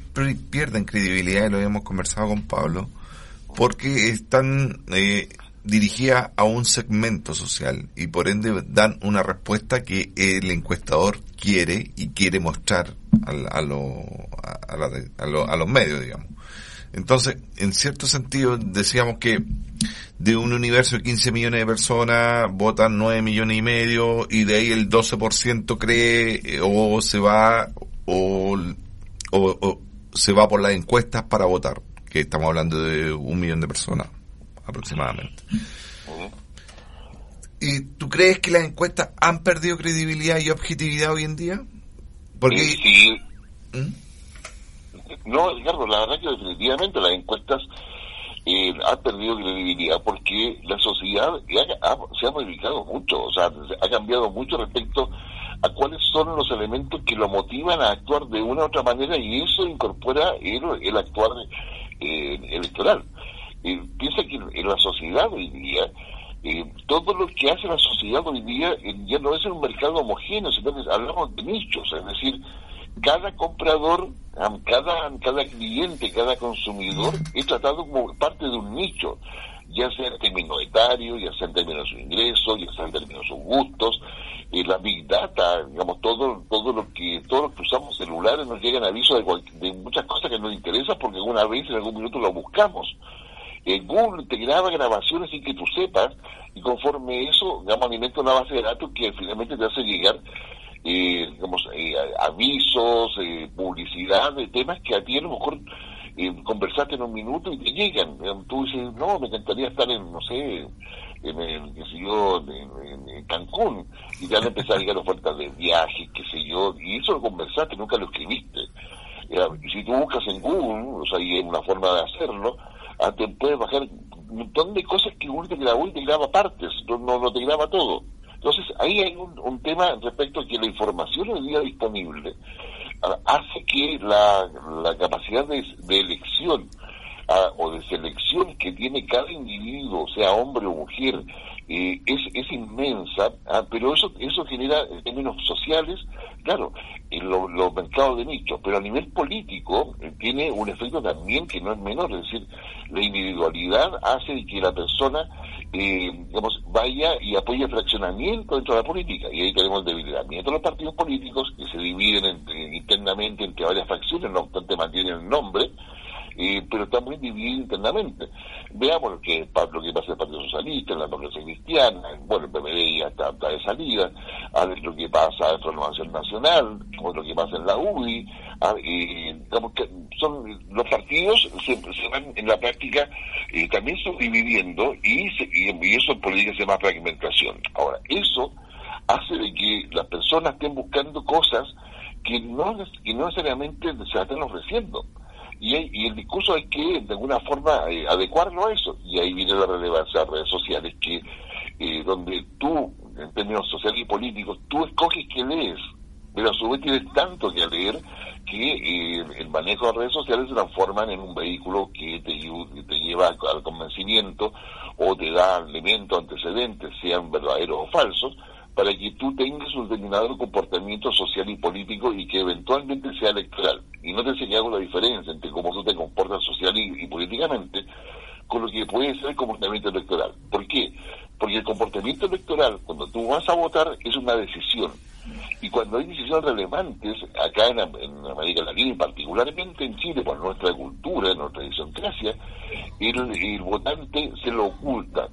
B: pierden credibilidad, y lo habíamos conversado con Pablo, porque están eh, dirigidas a un segmento social y por ende dan una respuesta que el encuestador quiere y quiere mostrar a, a, a, los medios, digamos. Entonces, en cierto sentido, decíamos que de un universo de 15 millones de personas votan 9 millones y medio y de ahí el 12% cree eh, o se va o o, se va por las encuestas para votar, que estamos hablando de un millón de personas aproximadamente. ¿Y tú crees que las encuestas han perdido credibilidad y objetividad hoy en día?
D: Porque... Sí. ¿Mm? No, Ricardo, la verdad que definitivamente las encuestas eh, han perdido credibilidad porque la sociedad se ha modificado mucho, o sea, ha cambiado mucho respecto a cuáles son los elementos que lo motivan a actuar de una u otra manera y eso incorpora el, actuar eh, electoral. Eh, piensa que en la sociedad hoy día, eh, todo lo que hace la sociedad hoy día ya no es un mercado homogéneo, sino que hablamos de nichos, es decir, cada comprador, cada, cada cliente, cada consumidor es tratado como parte de un nicho ya sea en términos etarios, ya sea en términos de su ingreso, ya sea en términos de sus gustos, eh, la big data, digamos, todo, todo lo que, todos los que usamos celulares nos llegan avisos de, de muchas cosas que nos interesan porque alguna vez en algún minuto lo buscamos. Eh, Google te graba grabaciones sin que tú sepas y conforme eso, digamos, alimenta una base de datos que finalmente te hace llegar eh, digamos, eh, avisos, eh, publicidad de temas que a ti a lo mejor eh, conversaste en un minuto y te llegan. Tú dices, no, me encantaría estar en, no sé, en, el, qué sé yo, en, Cancún, y ya le empezar a llegar ofertas de viaje, qué sé yo, y eso lo conversaste, nunca lo escribiste. y si tú buscas en Google, o sea, y hay una forma de hacerlo, te puedes bajar un montón de cosas que Google te y te graba partes, no, no, te graba todo. Entonces, ahí hay un, un tema respecto a que la información hoy día disponible hace que la capacidad de, elección o de selección que tiene cada individuo, sea hombre o mujer, eh, es, es inmensa, ah, pero eso eso genera en términos sociales, claro, en los mercados de nicho, pero a nivel político eh, tiene un efecto también que no es menor, es decir, la individualidad hace que la persona eh, digamos, vaya y apoye el fraccionamiento dentro de la política. Y ahí tenemos el debilitamiento de los partidos políticos que se dividen internamente entre varias facciones, no obstante mantienen el nombre, eh, pero está muy dividido internamente. Veamos lo que, lo que pasa en el Partido Socialista, en la democracia cristiana, bueno, el PPD ya está, de salida, a ver lo que pasa en Renovación Nacional, o lo que pasa en la UDI, digamos que son los partidos se, van en la práctica eh, también subdividiendo y, y, eso en política se llama fragmentación. Ahora, eso hace de que las personas estén buscando cosas que no, que no necesariamente se están ofreciendo y, el discurso hay que de alguna forma eh, adecuarlo a eso. Y ahí viene la relevancia de las redes sociales que eh, donde tú en términos sociales y políticos tú escoges qué lees pero a su vez tienes tanto que leer que eh, el manejo de redes sociales se transforman en un vehículo que te, te lleva al convencimiento o te da elementos antecedentes, sean verdaderos o falsos, para que tú tengas un determinado comportamiento social y político y que eventualmente sea electoral. Y no te hago la diferencia entre cómo tú te comportas social y, políticamente con lo que puede ser el comportamiento electoral. ¿Por qué? Porque el comportamiento electoral, cuando tú vas a votar, es una decisión. Y cuando hay decisiones relevantes, acá en, América Latina y particularmente en Chile, por nuestra cultura, nuestra idiosincrasia, el, el votante se lo oculta.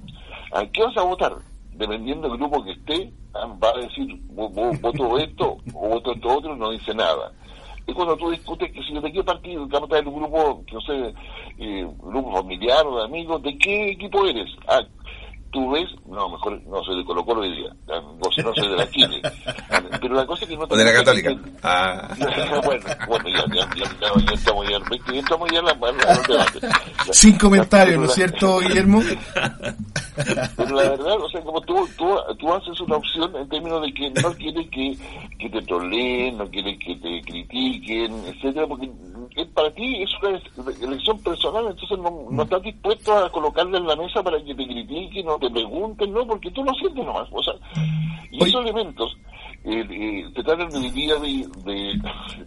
D: ¿A qué vas a votar? Dependiendo del grupo que esté, ah, va a decir, voto esto o voto esto otro, no dice nada. Y cuando tú discutes que si de qué partido, que de un grupo, no sé, eh, grupo familiar o de amigos, ¿de qué equipo eres? Ah, tú ves, no, mejor no soy de Colo Colo hoy día, no soy de la Chile. Pero la cosa es que no...
B: O de la Católica. Ah.
D: bueno, bueno, ya, ya, ya, ya, estamos ya, ya estamos ya en la,
C: la, Sin comentarios, ¿no es cierto, Guillermo?
D: Pero la verdad, o sea, como tú, tú, tú haces una opción en términos de que no quieres que, que te troleen, no quieres que te critiquen, etcétera, porque para ti es una elección personal, entonces no, no estás dispuesto a colocarle en la mesa para que te critiquen o te pregunten, no, porque tú lo sientes nomás. O sea, y esos elementos eh, eh, te tratan de, de,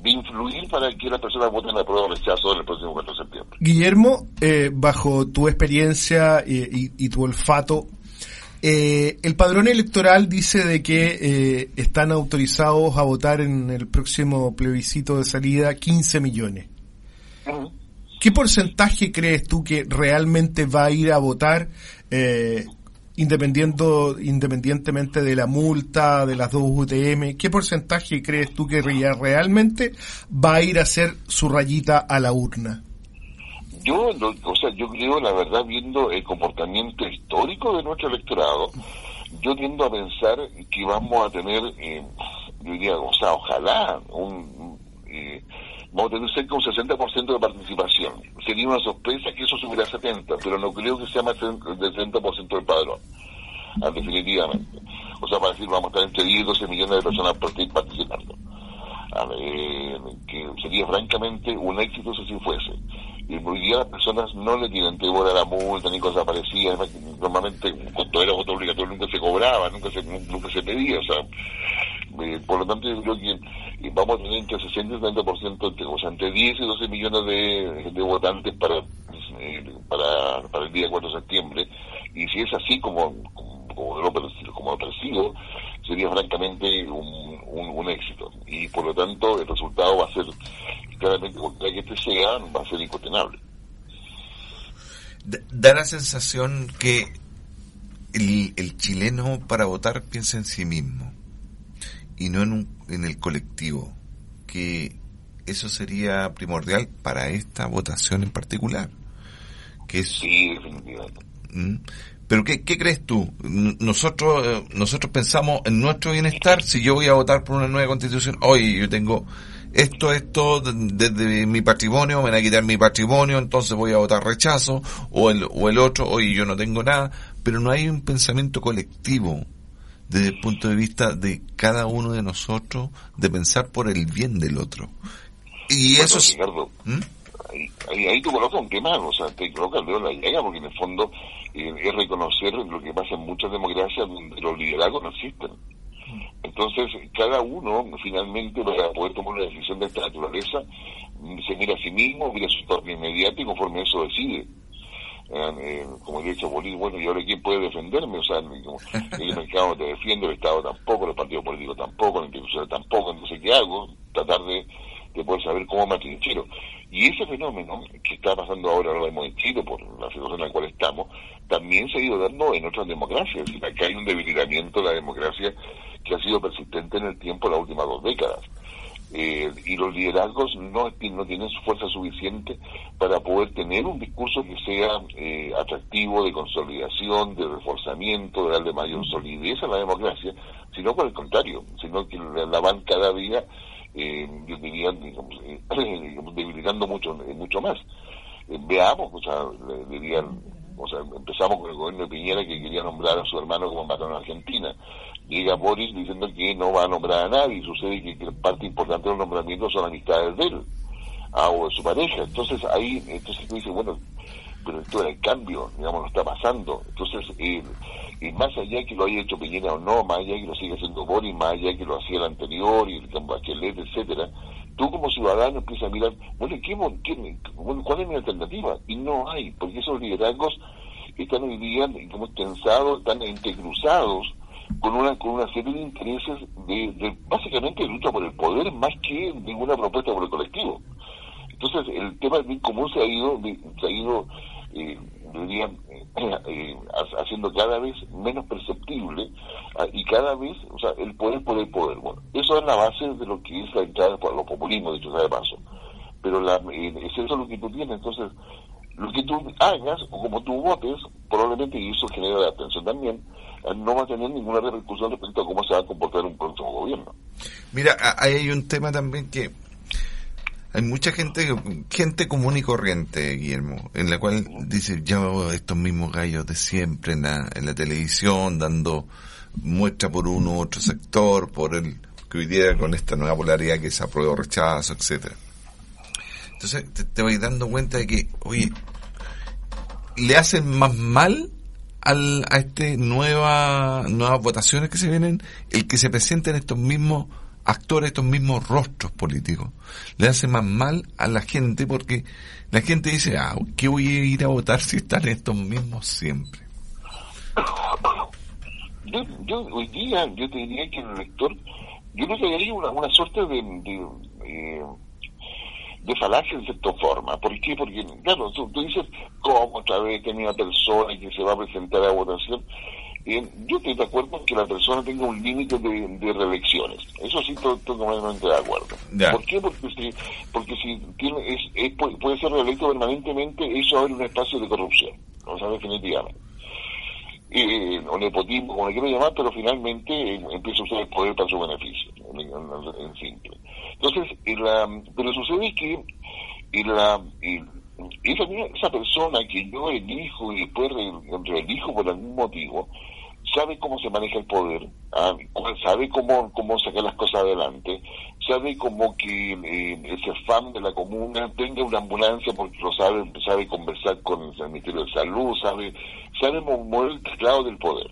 D: de, influir para que las personas voten a prueba o rechazo en el próximo 4 de septiembre.
C: Guillermo, eh, bajo tu experiencia y, y, tu olfato, eh, el padrón electoral dice de que eh, están autorizados a votar en el próximo plebiscito de salida 15 millones. ¿Qué porcentaje crees tú que realmente va a ir a votar eh, independientemente de la multa, de las dos UTM? ¿Qué porcentaje crees tú que realmente va a ir a hacer su rayita a la urna?
D: Yo, o sea, yo creo, la verdad, viendo el comportamiento histórico de nuestro electorado, yo tiendo a pensar que vamos a tener, eh, yo diría, o sea, ojalá, un, eh, vamos a tener cerca de un 60% de participación. Sería una sorpresa que eso subiera a 70, pero no creo que sea más del 60% del padrón, ah, definitivamente. O sea, para decir, vamos a estar entre 10 y 12 millones de personas participando. Ver, que sería francamente un éxito si así fuese. Y hoy día las personas no le tienen temor a la multa ni cosas parecidas. Normalmente, cuando era voto obligatorio, nunca se cobraba, nunca se, nunca se pedía. O sea, eh, por lo tanto, yo creo que eh, vamos a tener entre 60 y 70%, entre, o sea, entre 10 y 12 millones de, votantes para, eh, para, para el día 4 de septiembre. Y si es así como, como, lo, como percibo, sería francamente un, éxito. Y por lo tanto, el resultado va a ser, claramente, cuando que este sea, va a ser incuestionable.
B: Da la sensación que el, el chileno para votar piensa en sí mismo y no en, un, en el colectivo, que eso sería primordial para esta votación en particular. Que es,
D: sí, definitivamente.
B: ¿Mm? Pero ¿qué, ¿qué, crees tú? Nosotros eh, nosotros pensamos en nuestro bienestar si yo voy a votar por una nueva constitución. Oye, yo tengo esto, esto, desde mi patrimonio, me van a quitar mi patrimonio, entonces voy a votar rechazo, o el, o el otro, oye, yo no tengo nada, pero no hay un pensamiento colectivo desde el punto de vista de cada uno de nosotros de pensar por el bien del otro. Y eso es...
D: Ricardo, ¿Mm? ahí, ahí tú colocas un tema, o sea, te colocas el dedo en la llaga, porque en el fondo eh, es reconocer lo que pasa en muchas democracias donde los liderazgos no existen. Entonces, cada uno, finalmente, para poder tomar una decisión de esta naturaleza, se mira a sí mismo, mira a su entorno inmediato y conforme eso decide. Eh, como he dicho Bolívar, bueno, ¿y ahora quién puede defenderme? O sea, el mercado te defiende, el Estado tampoco, los partidos políticos tampoco, la institución tampoco, entonces, ¿qué hago? Tratar de, de poder saber cómo me atrinchero. Y ese fenómeno que está pasando ahora, hemos en Chile, por la situación en la cual estamos, también se ha ido dando en otras democracias. Acá hay un debilitamiento de la democracia que ha sido persistente en el tiempo, las últimas dos décadas. Eh, y los liderazgos no, no tienen su fuerza suficiente para poder tener un discurso que sea eh, atractivo, de consolidación, de reforzamiento, de darle mayor solidez a la democracia, sino por el contrario, sino que la van cada día, eh, yo diría, eh, debilitando mucho, mucho más. veamos, o sea, dirían, o sea, empezamos con el gobierno de Piñera que quería nombrar a su hermano como patrón en Argentina. Llega Boris diciendo que no va a nombrar a nadie, sucede que, parte importante de los nombramientos son amistades de él, ah, o de su pareja, entonces ahí, entonces tú dices, bueno, pero esto era el cambio, digamos, no está pasando, entonces, eh, y más allá que lo haya hecho Peñera o no, más allá que lo siga haciendo Boris, más allá que lo hacía el anterior, y el Bachelet, etcétera, tú como ciudadano empiezas a mirar, bueno, ¿qué, qué, ¿cuál es mi alternativa? Y no hay, porque esos liderazgos están hoy día como tensados, están entrecruzados, con una con una serie de intereses de, básicamente de lucha por el poder más que ninguna propuesta por el colectivo. Entonces el tema del bien común se ha ido se ha ido eh, eh, haciendo cada vez menos perceptible ah, y cada vez, o sea, el poder por el poder. Bueno, eso es la base de lo que es la entrada por los populismos, dicho sea de paso. Pero la, es eso lo que tú tienes, entonces lo que tú hagas o como tú votes, probablemente, y eso genera atención también, no va a tener ninguna repercusión respecto a cómo se va a comportar un próximo gobierno.
B: Mira, hay un tema también que hay mucha gente, gente común y corriente, Guillermo, en la cual dice, yo estos mismos gallos de siempre en la, en la televisión, dando muestra por uno u otro sector, por el que hoy día con esta nueva polaridad que se aprueba o rechazo, etcétera. Entonces te, te vas dando cuenta de que, oye, le hacen más mal al, a este nueva, nuevas votaciones que se vienen, el que se presenten estos mismos actores, estos mismos rostros políticos. Le hace más mal a la gente porque la gente dice, ah, ¿qué voy a ir a votar si están estos mismos siempre?
D: Yo, yo hoy día, yo te diría que el elector, yo le daría una, una suerte de, de eh, de falacia en cierta forma. ¿Por qué? Porque, claro, tú, dices, ¿cómo otra vez tenía una persona que se va a presentar a votación? Eh, yo estoy de acuerdo en que la persona tenga un límite de, reelecciones. Eso sí estoy, completamente de acuerdo. ¿Por qué? Porque si, porque si tiene, es, puede ser reelecto permanentemente, eso abre un espacio de corrupción. O sea, definitivamente. Eh, o nepotismo, como le quiero llamar, pero finalmente eh, empieza a usar el poder para su beneficio, en, simple. Entonces, pero sucede que la, esa, esa persona que yo elijo y después elijo por algún motivo, sabe cómo se maneja el poder, ah, sabe cómo, cómo sacar las cosas adelante, sabe cómo que eh, ese fan de la comuna tenga una ambulancia porque lo sabe, sabe conversar con el Ministerio de Salud, sabe, sabe mover el teclado del poder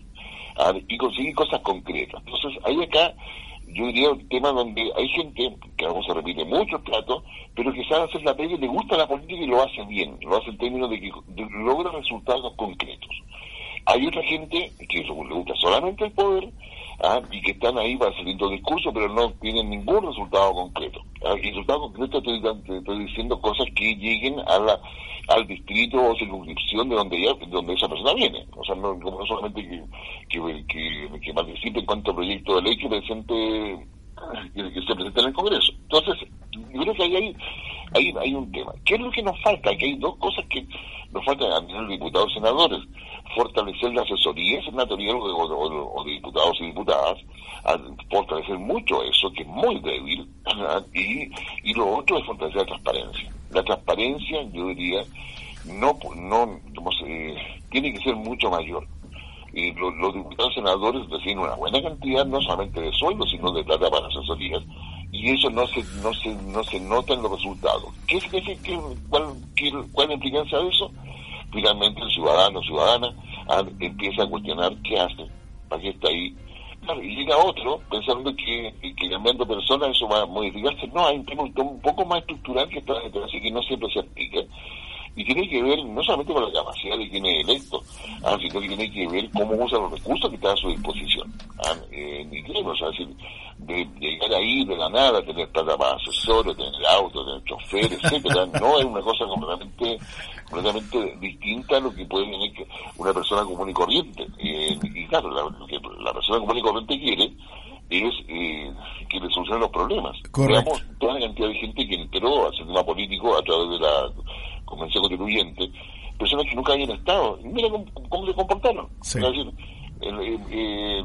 D: ah, y conseguir cosas concretas. Entonces, hay acá, yo diría un tema donde hay gente, que algo se repite mucho el plato, pero que sabe hacer la pega y le gusta la política y lo hace bien, lo hace en términos de que logra resultados concretos. Hay otra gente que le gusta solamente el poder ¿ah? y que están ahí para saliendo discursos, pero no tienen ningún resultado concreto. ¿ah? Y resultado concreto estoy, estoy, diciendo cosas que lleguen a la, al distrito o circunscripción de donde, ya, donde esa persona viene. O sea, no, solamente que, que, que, que participe en cuanto proyecto de ley que, presente, que, se presente en el Congreso. Entonces, yo creo que ahí hay, ahí hay un tema. ¿Qué es lo que nos falta? Que hay dos cosas que nos faltan a de diputados y senadores fortalecer la asesoría senatorial o de, diputados y diputadas, fortalecer mucho eso, que es muy débil, y, lo otro es fortalecer la transparencia. La transparencia, yo diría, no, no, tiene que ser mucho mayor. Y los, diputados y senadores reciben una buena cantidad, no solamente de sueldo, sino de plata para asesorías, y eso no se no se no se nota en los resultados. ¿Qué, qué, qué, cuál, qué, ¿Cuál es la implicancia de eso? Finalmente el ciudadano o ciudadana ah, empieza a cuestionar qué hace, para qué está ahí. y llega otro pensando que, que cambiando personas eso va a modificarse. No, hay un tema un poco más estructural que está detrás, así que no siempre se aplica y tiene que ver no solamente con la capacidad de quien es electo, ah, sino que tiene que ver cómo usa los recursos que está a su disposición. Ah, eh, o sea, decir, de, llegar ahí de la nada, tener plata para asesores, tener autos, tener choferes, etcétera, no es una cosa completamente completamente distinta a lo que puede tener una persona común y corriente. Eh, y claro, lo que la persona común y corriente quiere es eh, que le solucionen los problemas. Veamos toda la cantidad de gente que entró al sistema político a través de la Convención Constituyente, personas que nunca habían estado. Mira cómo, se comportaron. Es decir, eh, eh,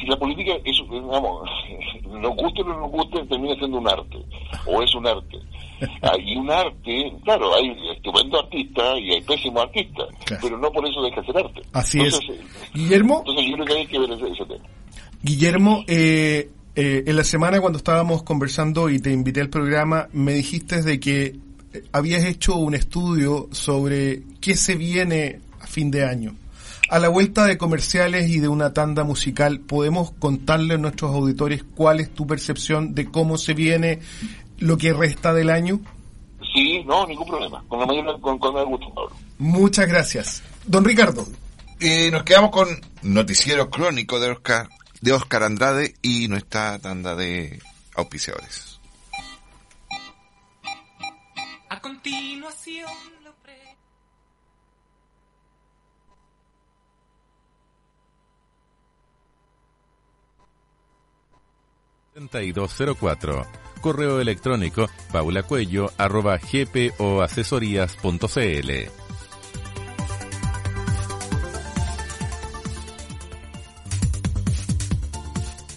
D: si la política es, digamos, nos guste o no nos guste, termina siendo un arte, o es un arte. Hay un arte, claro, hay estupendo artista y hay pésimo artista, pero no por eso deja de ser arte.
C: Así es. Guillermo.
D: Entonces yo creo que hay que ver ese tema.
C: Guillermo, eh, eh, en la semana cuando estábamos conversando y te invité al programa, me dijiste de que eh, habías hecho un estudio sobre qué se viene a fin de año. A la vuelta de comerciales y de una tanda musical, ¿podemos contarle a nuestros auditores cuál es tu percepción de cómo se viene lo que resta del año?
D: Sí, no, ningún problema. Con la mayor, con, con el gusto, Pablo.
C: Muchas gracias. Don Ricardo.
B: nos quedamos con Noticiero Crónico de Oscar de Oscar Andrade y nuestra tanda de auspiciadores. A continuación lo pre...
A: Correo electrónico paulacuello arroba gpoasesorías.cl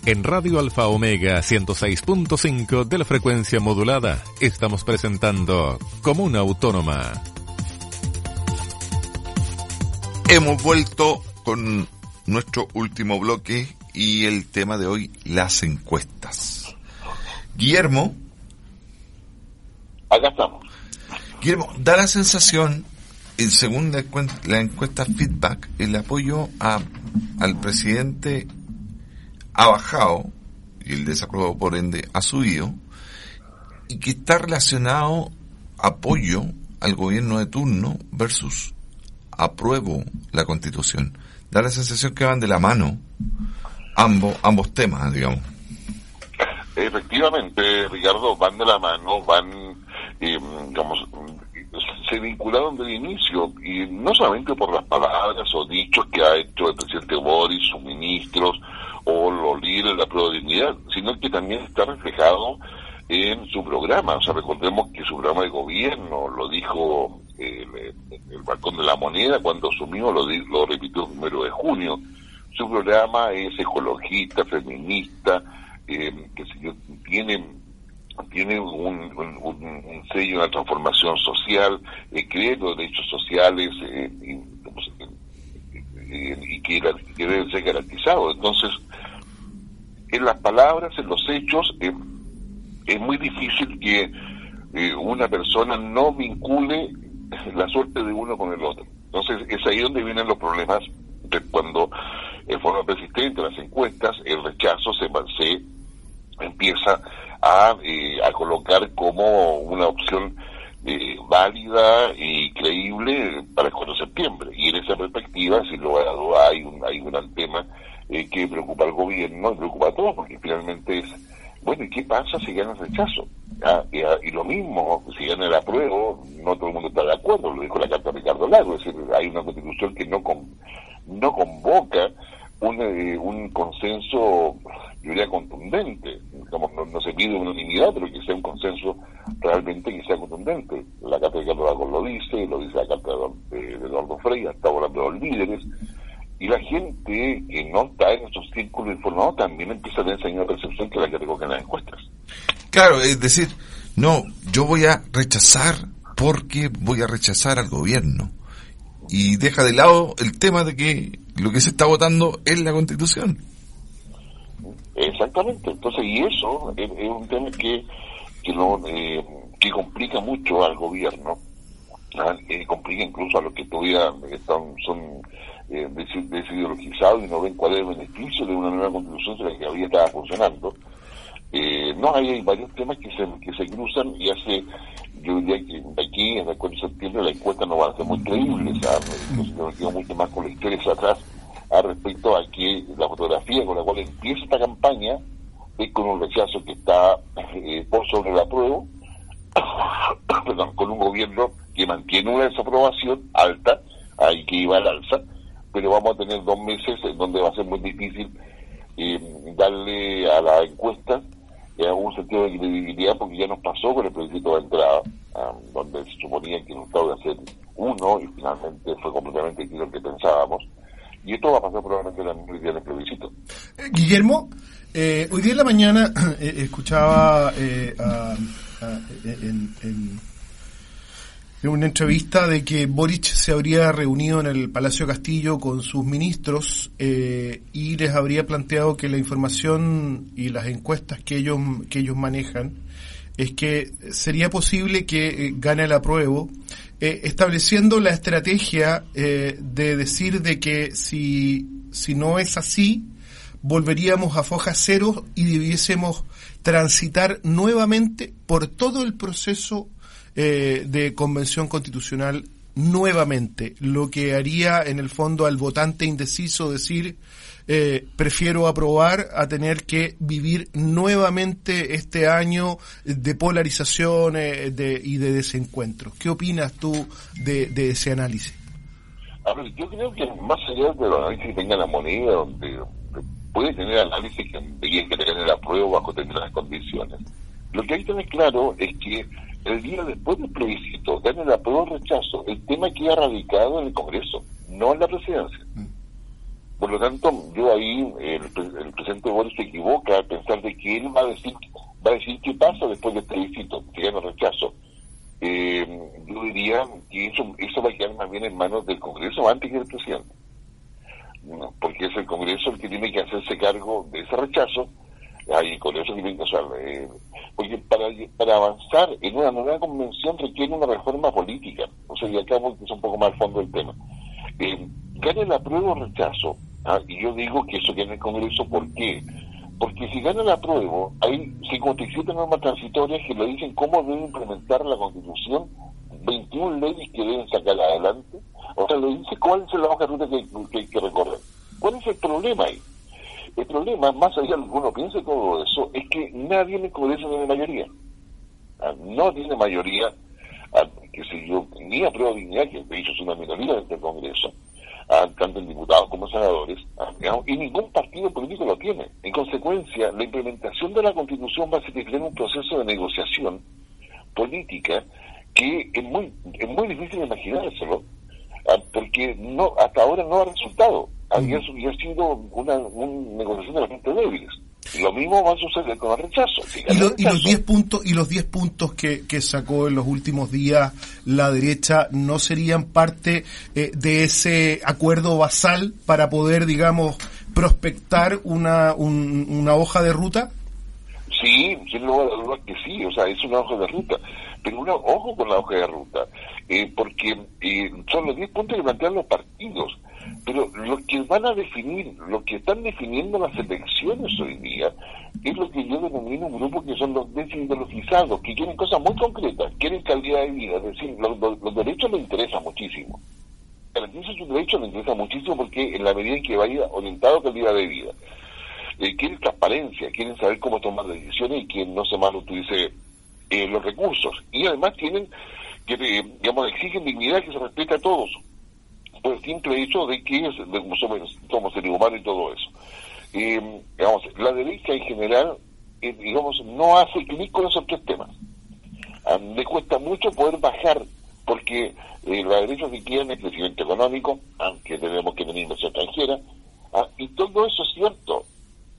A: En Radio Alfa Omega 106.5 de la frecuencia modulada estamos presentando Comuna Autónoma.
B: Hemos vuelto con nuestro último bloque y el tema de hoy, las encuestas. Guillermo.
D: Acá estamos.
B: Guillermo, da la sensación, en según la encuesta feedback, el apoyo a, al presidente ha bajado y el desapruebo por ende ha subido y que está relacionado apoyo al gobierno de turno versus apruebo la constitución. Da la sensación que van de la mano ambos, ambos temas, digamos.
D: Efectivamente, Ricardo, van de la mano, van, eh, digamos, se vincularon desde el inicio, y no solamente por las palabras o dichos que ha hecho el presidente Boris, sus ministros, o los líderes de la prueba sino que también está reflejado en su programa. O sea, recordemos que su programa de gobierno lo dijo eh, el balcón de la moneda cuando asumió, lo, lo repitió el primero de junio. Su programa es ecologista, feminista, eh, que tiene tiene un, sello, una transformación social, eh, cree los derechos sociales eh, y, y que, que, deben ser garantizados. Entonces, en las palabras, en los hechos, eh, es muy difícil que eh, una persona no vincule la suerte de uno con el otro. Entonces, es ahí donde vienen los problemas de cuando en forma persistente las encuestas, el rechazo se, empieza a, eh, a colocar como una opción válida y creíble para el 4 de septiembre. Y en esa perspectiva, sin lugar a duda, hay un, hay un tema eh, que preocupa al gobierno, preocupa a todos, porque finalmente es, bueno, ¿y qué pasa si gana el rechazo? Ah, ah, y, lo mismo, si gana el apruebo, no todo el mundo está de acuerdo, lo dijo la carta de Ricardo Lago, es decir, hay una constitución que no, no convoca un, eh, un consenso, yo diría, contundente. Digamos, no, se pide unanimidad, pero que sea un consenso realmente que sea contundente. La carta de Ricardo Lago lo dice, lo dice la carta de, Eduardo Frey, está hablando de los líderes, y la gente que no está en nuestro círculo informado también empieza a tener esa misma percepción que la que recogen las encuestas.
B: Claro, es decir, no, yo voy a rechazar porque voy a rechazar al gobierno. Y deja de lado el tema de que lo que se está votando es la constitución.
D: Exactamente. Entonces, y eso es, un tema que, que, no, eh, que complica mucho al gobierno, ¿ah? eh, complica incluso a los que todavía están, son eh, desideologizados y no ven cuál es el beneficio de una nueva constitución de la que había estaba funcionando. Eh, no, hay, varios temas que se, que se cruzan y hace, yo diría que aquí en el 4 de septiembre la encuesta no va a ser muy creíble, o sea, me quedo mucho más con la historia atrás respecto a que la fotografía con la cual empieza esta campaña es con un rechazo que está eh, por sobre la prueba, perdón, con un gobierno que mantiene una desaprobación alta, ahí que iba al alza, pero vamos a tener dos meses en donde va a ser muy difícil eh, darle a la encuesta en algún sentido de credibilidad porque ya nos pasó con el plebiscito de entrada, donde se suponía que el Estado iba a ser uno y finalmente fue completamente lo que pensábamos. Y esto va a pasar probablemente la día del plebiscito.
C: Eh, Guillermo, eh, hoy día en la mañana eh, escuchaba en, en, una entrevista de que Boric se habría reunido en el Palacio Castillo con sus ministros y les habría planteado que la información y las encuestas que ellos, que ellos manejan es que sería posible que gane el apruebo eh, estableciendo la estrategia eh, de decir de que si, si no es así, volveríamos a foja cero y debiésemos transitar nuevamente por todo el proceso eh, de convención constitucional nuevamente, lo que haría en el fondo al votante indeciso decir eh, prefiero aprobar a tener que vivir nuevamente este año de polarización de, y de desencuentros. ¿Qué opinas tú de, ese análisis?
D: A ver, yo creo que más allá de los análisis que tenga la moneda, donde, puede tener análisis que veía que tener la prueba bajo determinadas condiciones, lo que hay que tener claro es que el día después del plebiscito, gane la prueba o rechazo, el tema queda radicado en el Congreso, no en la presidencia. Mm. Por lo tanto, yo ahí, el, presidente Boris se equivoca al pensar de que él va a decir va a decir qué pasa después de este visito, que ya no rechazo. Eh, yo diría que eso, eso va a quedar más bien en manos del Congreso antes que del presidente. porque es el Congreso el que tiene que hacerse cargo de ese rechazo, y con eso que o sea, eh, porque para, para avanzar en una nueva convención requiere una reforma política, o sea, y acá es un poco más al fondo del tema. Eh, gane la prueba o rechazo, Ah, y yo digo que eso tiene el Congreso, ¿por qué? Porque si gana la prueba, hay 57 normas transitorias que le dicen cómo debe implementar la Constitución, 21 leyes que deben sacar adelante, o sea, le dice cuál es la hoja ruta que, hay que recorrer. ¿Cuál es el problema ahí? El problema, más allá de que uno piense todo eso, es que nadie en el Congreso tiene mayoría. Ah, no tiene mayoría, ah, que si yo, ni aprueba dignidad, que de hecho es una minoría dentro del Congreso, tanto en diputados como senadores, y ningún partido político lo tiene. En consecuencia, la implementación de la Constitución va a significar un proceso de negociación política que es muy, es muy difícil imaginárselo, ah, porque no hasta ahora no ha resultado. Había, ha sido una, una negociación de bastante débiles. Lo mismo va a suceder con el rechazo.
C: y, los 10 puntos y los 10 puntos que, que, sacó en los últimos días la derecha no serían parte eh, de ese acuerdo basal para poder, digamos, prospectar una, una hoja de ruta.
D: Sí, a dudas que sí, o sea, es una hoja de ruta. Pero uno, ojo con la hoja de ruta, eh, porque eh, son los 10 puntos que plantean los partidos pero lo que van a definir, lo que están definiendo las elecciones hoy día, es lo que yo denomino un grupo que son los desideologizados, que quieren cosas muy concretas, quieren calidad de vida, es decir, los, derechos les interesan muchísimo. Garantizar sus derechos les interesa muchísimo porque en la medida en que vaya orientado a calidad de vida, eh, quieren transparencia, quieren saber cómo tomar decisiones y que no se mal utilice eh, los recursos. Y además tienen que, eh, digamos, exigen dignidad que se respete a todos por el simple hecho de que somos, somos seres humanos y todo eso. Eh, digamos, la derecha en general, eh, digamos, no hace clic con esos tres temas. Ah, le cuesta mucho poder bajar, porque eh, la derecha quieren es crecimiento económico, aunque tenemos que tener inversión extranjera, ah, y todo eso es cierto,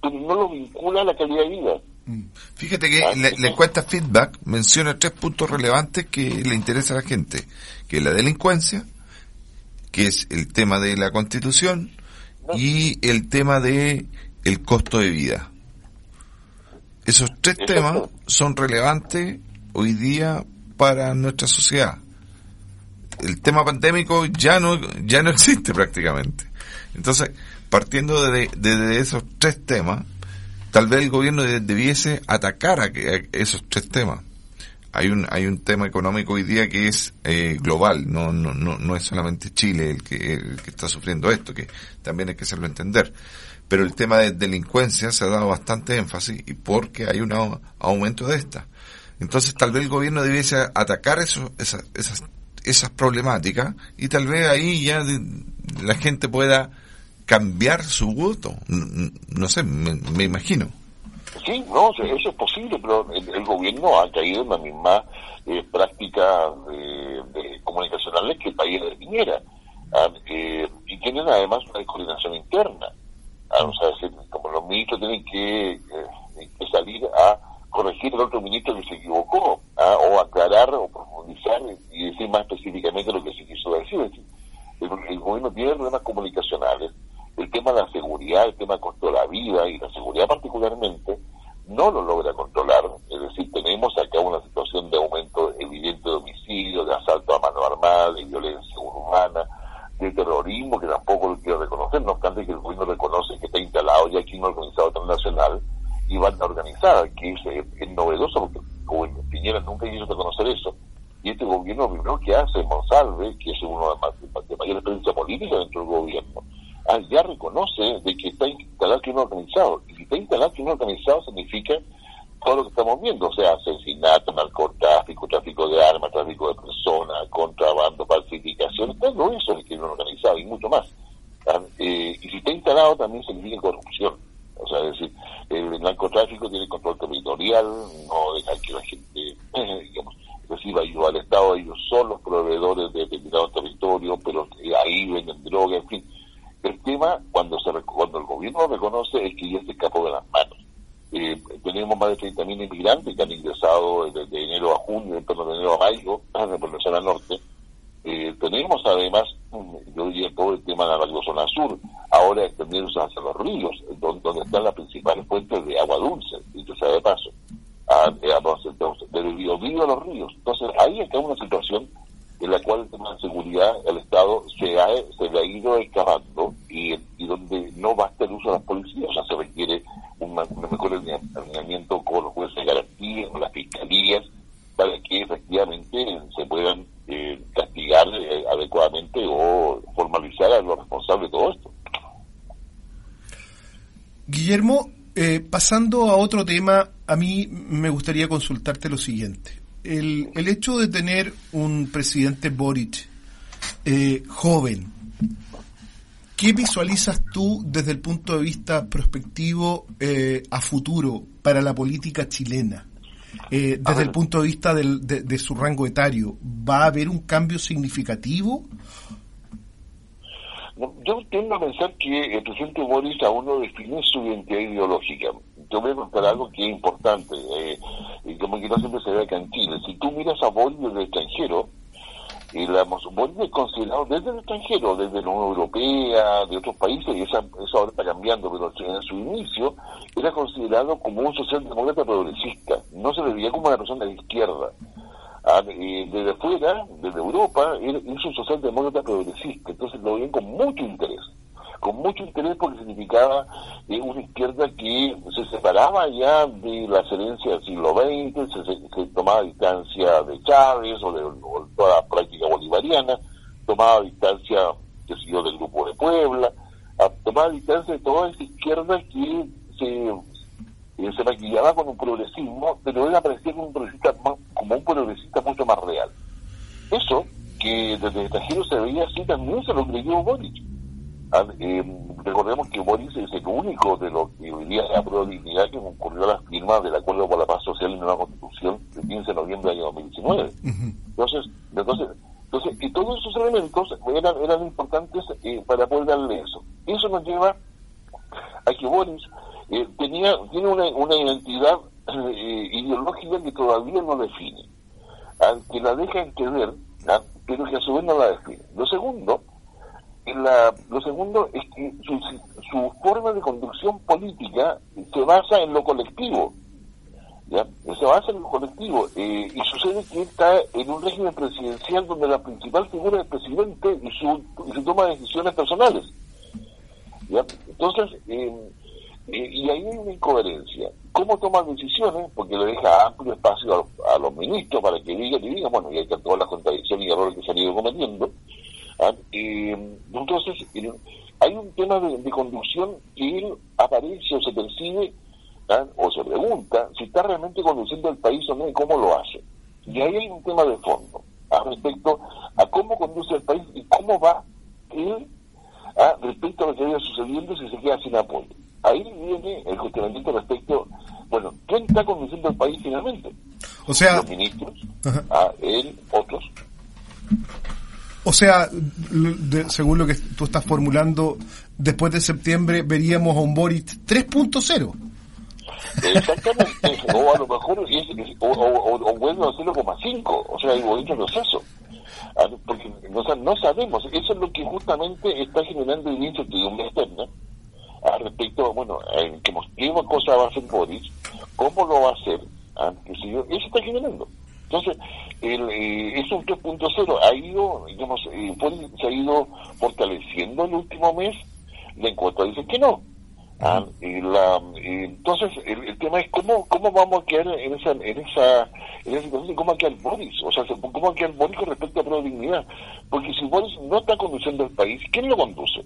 D: pero no lo vincula a la calidad de vida.
B: Mm. Fíjate que ah, le, le, cuesta feedback, menciona tres puntos relevantes que le interesa a la gente, que es la delincuencia, que es el tema de la constitución y el tema de el costo de vida. Esos tres temas son relevantes hoy día para nuestra sociedad. El tema pandémico ya no, ya no existe prácticamente. Entonces, partiendo de, de, esos tres temas, tal vez el gobierno debiese atacar a, esos tres temas. Hay un, hay un tema económico hoy día que es eh, global, no, no, no, no es solamente Chile el que, el que está sufriendo esto, que también hay que hacerlo entender pero el tema de delincuencia se ha dado bastante énfasis y porque hay un aumento de esta. Entonces tal vez el gobierno debiese atacar eso, esas, esas, esas problemáticas y tal vez ahí ya la gente pueda cambiar su voto. No, sé, me, imagino.
D: Sí, no, eso es posible, pero el, gobierno ha caído en la misma eh, práctica de, comunicacionales que el país de Piñera. Ah, eh, y tienen además una coordinación interna. Ah, o sea, como los ministros tienen que, eh, que salir a corregir al otro ministro que se equivocó, ¿ah? o aclarar o profundizar y decir más específicamente lo que se quiso decir. el, gobierno tiene problemas comunicacionales, el tema de la seguridad, el tema la vida y la seguridad particularmente, no lo logra controlar. Es decir, tenemos acá una situación de aumento evidente de homicidios, de asalto a mano armada, de violencia urbana, de terrorismo, que tampoco lo quiero reconocer, no obstante que el gobierno reconoce que está instalado ya aquí un organizado transnacional y banda organizada, que es, es novedoso porque Piñera nunca quiso reconocer eso. Y este gobierno, primero que hace, Monsalve, que es uno de, de mayor experiencia política dentro del gobierno, ya reconoce de que está instalado un organizado. Y si está instalado un organizado significa todo lo que estamos viendo, o sea, asesinato, narcotráfico, tráfico de armas, tráfico de personas, contrabando, falsificación, todo eso es el crimen organizado y mucho más. Eh, y si está instalado también significa corrupción. O sea, es decir, el narcotráfico tiene control territorial, no deja que la gente, digamos, reciba ayuda al Estado, ellos son los proveedores de determinados territorios, pero ahí venden droga, en fin. El tema, cuando, se, cuando el gobierno reconoce, es que ya se escapó de las manos. Eh, tenemos más de 30.000 inmigrantes que han ingresado desde enero a junio, torno de enero a mayo, por la zona norte. Eh, tenemos además, yo diría todo el tema de la zona sur, ahora extendiéndose hacia los ríos, donde, están las principales fuentes de agua dulce, dicho sea de paso, a, del río a los ríos. Entonces ahí está una situación en la cual el tema de seguridad el Estado se, ha, se le ha ido excavando y, donde no basta el uso de las policías, o sea, se requiere un, mejor alineamiento con los jueces de garantía, con las fiscalías, para que efectivamente se puedan eh, castigar eh, adecuadamente o formalizar a los responsables de todo esto.
C: Guillermo, eh, pasando a otro tema, a mí me gustaría consultarte lo siguiente. El, el hecho de tener un presidente Boric joven, ¿Qué visualizas tú desde el punto de vista prospectivo eh, a futuro para la política chilena? Eh, desde el punto de vista de, su rango etario, ¿va a haber un cambio significativo?
D: Yo tiendo a pensar que el presidente Boris aún no define su identidad ideológica. Yo voy a contar algo que es importante, eh, y que no siempre se ve acá en Chile. Si tú miras a Boris desde el extranjero, y la Bolivia es considerado desde el extranjero, desde la Unión Europea, de otros países, y eso ahora está cambiando, pero en su inicio era considerado como un socialdemócrata progresista, no se le veía como una persona de izquierda. Ah, desde fuera, desde Europa, es un socialdemócrata progresista, entonces lo veían con mucho interés con mucho interés porque significaba eh, una izquierda que se separaba ya de la excelencia del siglo XX, se, tomaba distancia de Chávez o de, toda la práctica bolivariana, tomaba distancia, que siguió del Grupo de Puebla, tomaba distancia de toda esa izquierda que se, eh, se maquillaba con un progresismo, pero él aparecía como un progresista, como un progresista mucho más real. Eso, que desde el extranjero se veía así, también se lo creyó Boric eh, recordemos que Boris es el único de los que hoy día la dignidad que concurrió a las firmas del Acuerdo por la Paz Social y Nueva Constitución del 15 de noviembre del año 2019. Entonces, entonces, entonces, y todos esos elementos eran, eran importantes eh, para poder darle eso. Eso nos lleva a que Boris eh, tenía, tiene una, una identidad eh, ideológica que todavía no define, que la deja entender, pero que a su vez no la define. Lo segundo, la, lo segundo es que su, su, forma de conducción política se basa en lo colectivo. Se basa en lo colectivo. Eh, y sucede que está en un régimen presidencial donde la principal figura es el presidente y su, y su toma de decisiones personales. Entonces, eh, y ahí hay una incoherencia. ¿Cómo toma decisiones? Porque le deja amplio espacio a, los ministros para que digan y digan, bueno, y hay que todas las contradicciones y errores que se han ido cometiendo. ¿ah? Entonces, hay un tema de, conducción que él aparece o se percibe ¿ah? o se pregunta si está realmente conduciendo el país o no y cómo lo hace. Y ahí hay un tema de fondo ¿ah? respecto a cómo conduce el país y cómo va él respecto a lo que vaya sucediendo si se queda sin apoyo ahí viene el cuestionamiento respecto, bueno, ¿quién está conduciendo el país finalmente?
C: O sea,
D: los ministros, a él, otros.
C: O sea, según lo que tú estás formulando, después de septiembre veríamos a un Boric 3.0.
D: Exactamente, o a lo mejor o, o, o, vuelve a 0,5, o sea, hay un proceso. Ah, porque no, no sabemos, eso es lo que justamente está generando el incertidumbre externa al respecto, bueno, en qué cosa va a hacer Boris, cómo lo va a hacer, ¿ah? eso está generando. Entonces, el, eh, es un 3.0, ha ido, digamos, eh, se ha ido fortaleciendo el último mes, la encuesta dice que no. ¿ah? Y la, entonces, el, tema es cómo cómo vamos a quedar en esa en esa, en esa situación, cómo va a quedar Boris, o sea, cómo va a quedar Boris con respecto a la dignidad. Porque si Boris no está conduciendo el país, ¿quién lo conduce?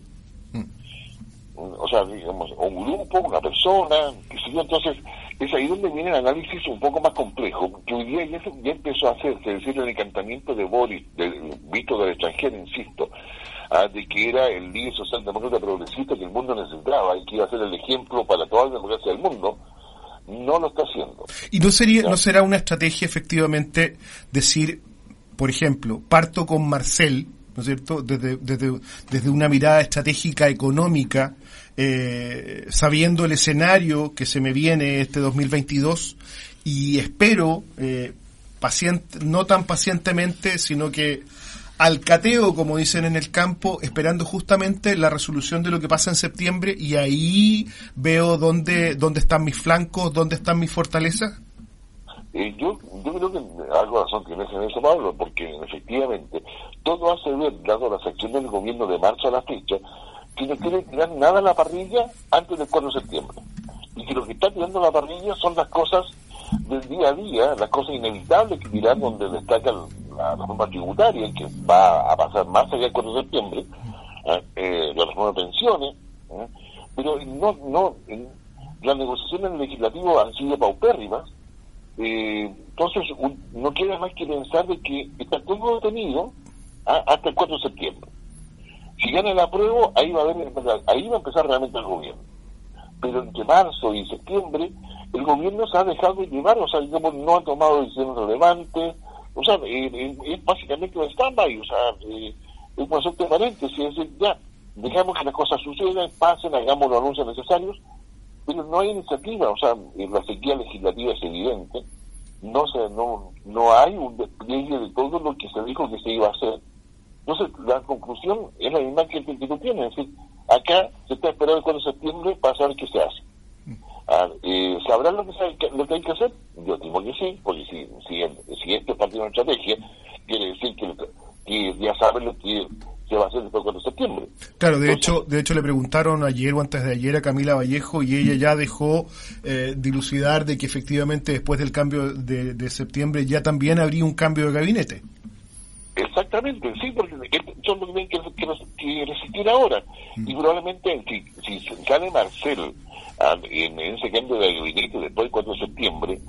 D: O sea, digamos, un grupo, una persona, que sé entonces es ahí donde viene el análisis un poco más complejo, que hoy día ya, ya empezó a hacerse, es decir, el encantamiento de Boris, visto del extranjero, insisto, ah, de que era el líder socialdemócrata progresista que el mundo necesitaba y que iba a ser el ejemplo para toda la democracia del mundo, no lo está haciendo.
C: ¿Y no sería, no será una estrategia efectivamente decir, por ejemplo, parto con Marcel, ¿no es cierto?, desde, desde, desde una mirada estratégica económica, eh, sabiendo el escenario que se me viene este 2022 y espero, eh, paciente, no tan pacientemente, sino que al cateo, como dicen en el campo, esperando justamente la resolución de lo que pasa en septiembre y ahí veo dónde, dónde están mis flancos, dónde están mis fortalezas?
D: Yo, yo creo que algo razón tienes en eso, Pablo, porque efectivamente todo hace ver, dado las acciones del gobierno de marzo a la fecha, que no quiere tirar nada a la parrilla antes del 4 de septiembre. Y que lo que está tirando a la parrilla son las cosas del día a día, las cosas inevitables que dirán donde destaca la reforma tributaria, que va a pasar más allá del 4 de septiembre, ¿eh? eh, la reforma de pensiones, ¿eh? pero no, no, las negociaciones legislativo han sido paupérrimas, entonces no queda más que pensar de que está todo detenido hasta el 4 de septiembre. Si gana el apruebo, ahí va a haber, ahí va a empezar realmente el gobierno. Pero entre marzo y septiembre, el gobierno se ha dejado de llevar, o sea, no ha tomado decisiones relevantes, o sea, eh, eh, es básicamente un stand-by, o sea, eh, es un asunto paréntesis, es decir, ya, dejamos que las cosas sucedan, pasen, hagamos los anuncios necesarios, pero no hay iniciativa, o sea, la sequía legislativa es evidente, no, se, no, no hay un despliegue de todo lo que se dijo que se iba a hacer, entonces, la conclusión es la misma que, que tú tienes. Es decir, acá se está esperando el 4 de septiembre para saber qué se hace. Ah, eh, ¿Sabrán lo que, lo que hay que hacer? Yo estimo que sí, porque si, si, si esto es parte de una estrategia, quiere decir que, que ya saben lo que se va a hacer después del 4 de septiembre.
C: Claro, de hecho, de hecho le preguntaron ayer o antes de ayer a Camila Vallejo y ella ya dejó eh, dilucidar de que efectivamente después del cambio de, de septiembre ya también habría un cambio de gabinete.
D: Exactamente, sí, porque son los que tienen que, resistir ahora. Y mm. probablemente si, si sale Marcel en, ese cambio de gabinete después del 4 de septiembre,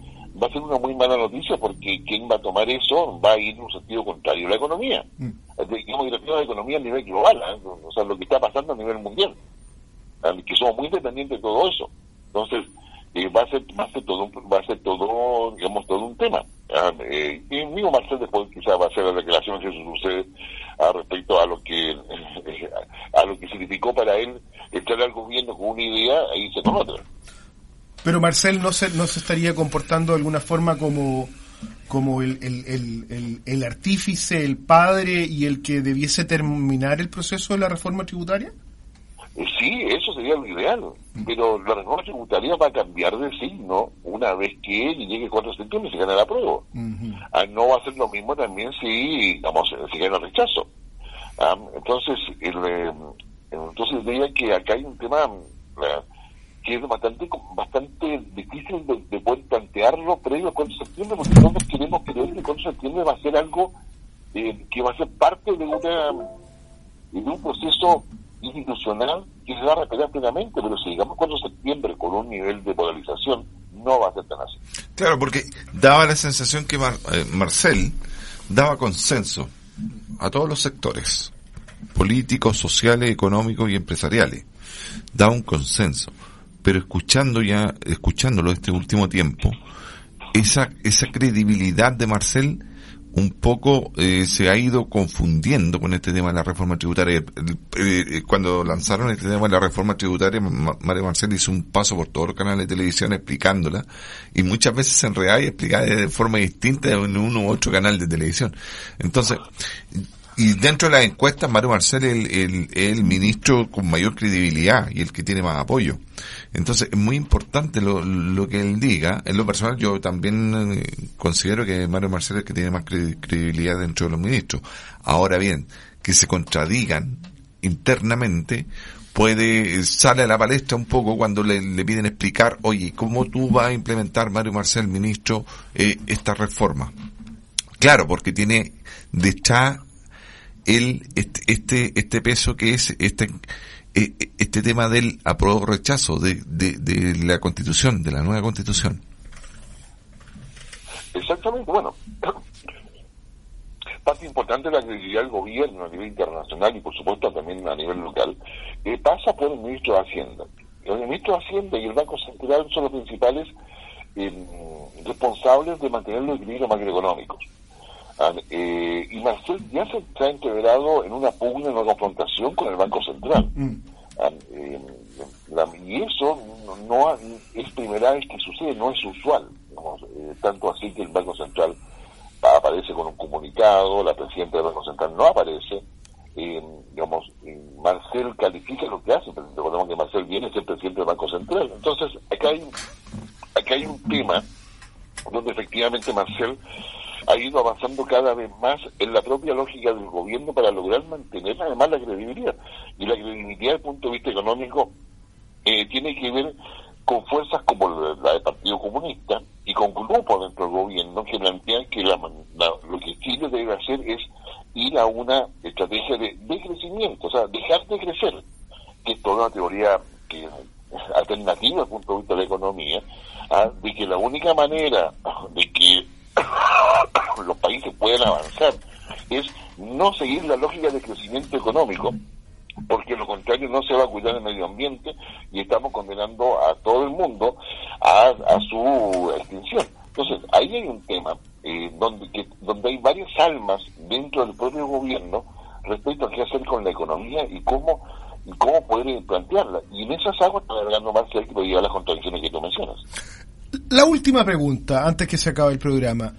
D: va a ser una muy mala noticia porque quien va a tomar eso va a ir en un sentido contrario a la economía. Mm. Digamos que la economía a nivel global, ¿ah? o sea, lo que está pasando a nivel mundial, ¿ah? que somos muy dependientes de todo eso. Entonces, eh, va a ser va a ser todo va a ser todo digamos todo un tema eh, y mismo Marcel después quizás va a hacer la declaración que sucede a respecto a lo que a lo que significó para él estar al gobierno con una idea e irse con otra
C: pero Marcel no se no se estaría comportando de alguna forma como como el, el, el, el, artífice, el padre y el que debiese terminar el proceso de la reforma tributaria?
D: Eh, sí, eso sería lo ideal, pero la reforma tributaria va a cambiar de signo una vez que llegue el 4 de septiembre y se gane la prueba. Ah, no va a ser lo mismo también si, digamos, si gana el rechazo. Ah, entonces, el, eh, entonces diría que acá hay un tema eh, que es bastante bastante difícil de, poder plantearlo previo al 4 de septiembre, porque nosotros queremos creer que el 4 de septiembre va a ser algo que va a ser parte de una de un proceso institucional que se va a respetar plenamente, pero si llegamos 4 de septiembre con un nivel de polarización, no va a ser tan así.
B: Claro, porque daba la sensación que eh, Marcel daba consenso a todos los sectores, políticos, sociales, económicos y empresariales. Daba un consenso. Pero escuchando ya, escuchándolo este último tiempo, esa, esa credibilidad de Marcel un poco eh, se ha ido confundiendo con este tema de la reforma tributaria. Eh, cuando lanzaron este tema de la reforma tributaria, Mario Marcel hizo un paso por todos los canales de televisión explicándola y muchas veces se enredaba y explicaba de forma distinta en uno u otro canal de televisión. Entonces, y dentro de las encuestas, Mario Marcel es el, el, ministro con mayor credibilidad y el que tiene más apoyo. Entonces, es muy importante lo, lo que él diga. En lo personal, yo también eh, considero que Mario Marcel es que tiene más credibilidad dentro de los ministros. Ahora bien, que se contradigan internamente, puede, sale a la palestra un poco cuando le, le piden explicar, oye, ¿cómo tú vas a implementar, Mario Marcel, ministro, eh, esta reforma? Claro, porque tiene detrás el, este, este, este peso que es este, este tema del apruebo rechazo de, de, la constitución, de la nueva constitución.
D: Exactamente, bueno, parte importante de la credibilidad del gobierno a nivel internacional y por supuesto también a nivel local, eh, pasa por el ministro de Hacienda. El ministro de Hacienda y el Banco Central son los principales eh, responsables de mantener los equilibrios macroeconómicos. Eh, y Marcel ya se ha integrado en una pugna, en una confrontación con el Banco Central. Mm. Ah, eh, y eso no, es primera vez que sucede, no es usual. Eh, tanto así que el Banco Central aparece con un comunicado, la presidenta del Banco Central no aparece. digamos, Marcel califica lo que hace, pero recordemos que Marcel viene a ser presidente del Banco Central. Entonces, acá hay, acá hay un tema donde efectivamente Marcel ha ido avanzando cada vez más en la propia lógica del gobierno para lograr mantener además la credibilidad. Y la credibilidad desde el punto de vista económico eh, tiene que ver con fuerzas como la del Partido Comunista y con grupos dentro del gobierno que plantean que lo que Chile debe hacer es ir a una estrategia de, crecimiento, o sea, dejar de crecer, que es toda una teoría que alternativa desde el punto de vista de la economía, ¿ah? de que la única manera de que los países pueden avanzar es no seguir la lógica de crecimiento económico, porque lo contrario no se va a cuidar el medio ambiente y estamos condenando a todo el mundo a, su extinción. Entonces, ahí hay un tema eh, donde, que, donde hay varias almas dentro del propio gobierno respecto a qué hacer con la economía y cómo y cómo poder plantearla. Y en esas aguas está alargando más que lo lleva a las contradicciones que tú mencionas.
C: La última pregunta, antes que se acabe el programa.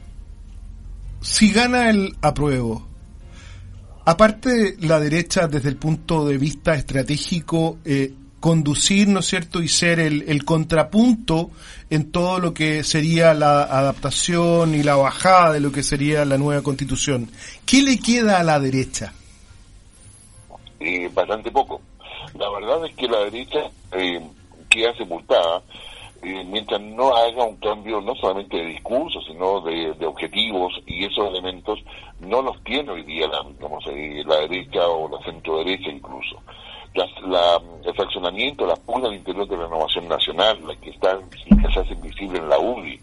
C: Si gana el apruebo, aparte la derecha desde el punto de vista estratégico, eh, conducir, ¿no es cierto?, y ser el, el, contrapunto en todo lo que sería la adaptación y la bajada de lo que sería la nueva constitución. ¿Qué le queda a la derecha?
D: Eh, bastante poco. La verdad es que la derecha eh, queda sepultada eh, mientras no haga un cambio no solamente de discurso, sino de, objetivos y esos elementos no los tiene hoy día la, eh, la derecha o la centro derecha incluso. la, el fraccionamiento, las pugnas al interior de la renovación nacional, las que están, que se hacen visibles en la UDI,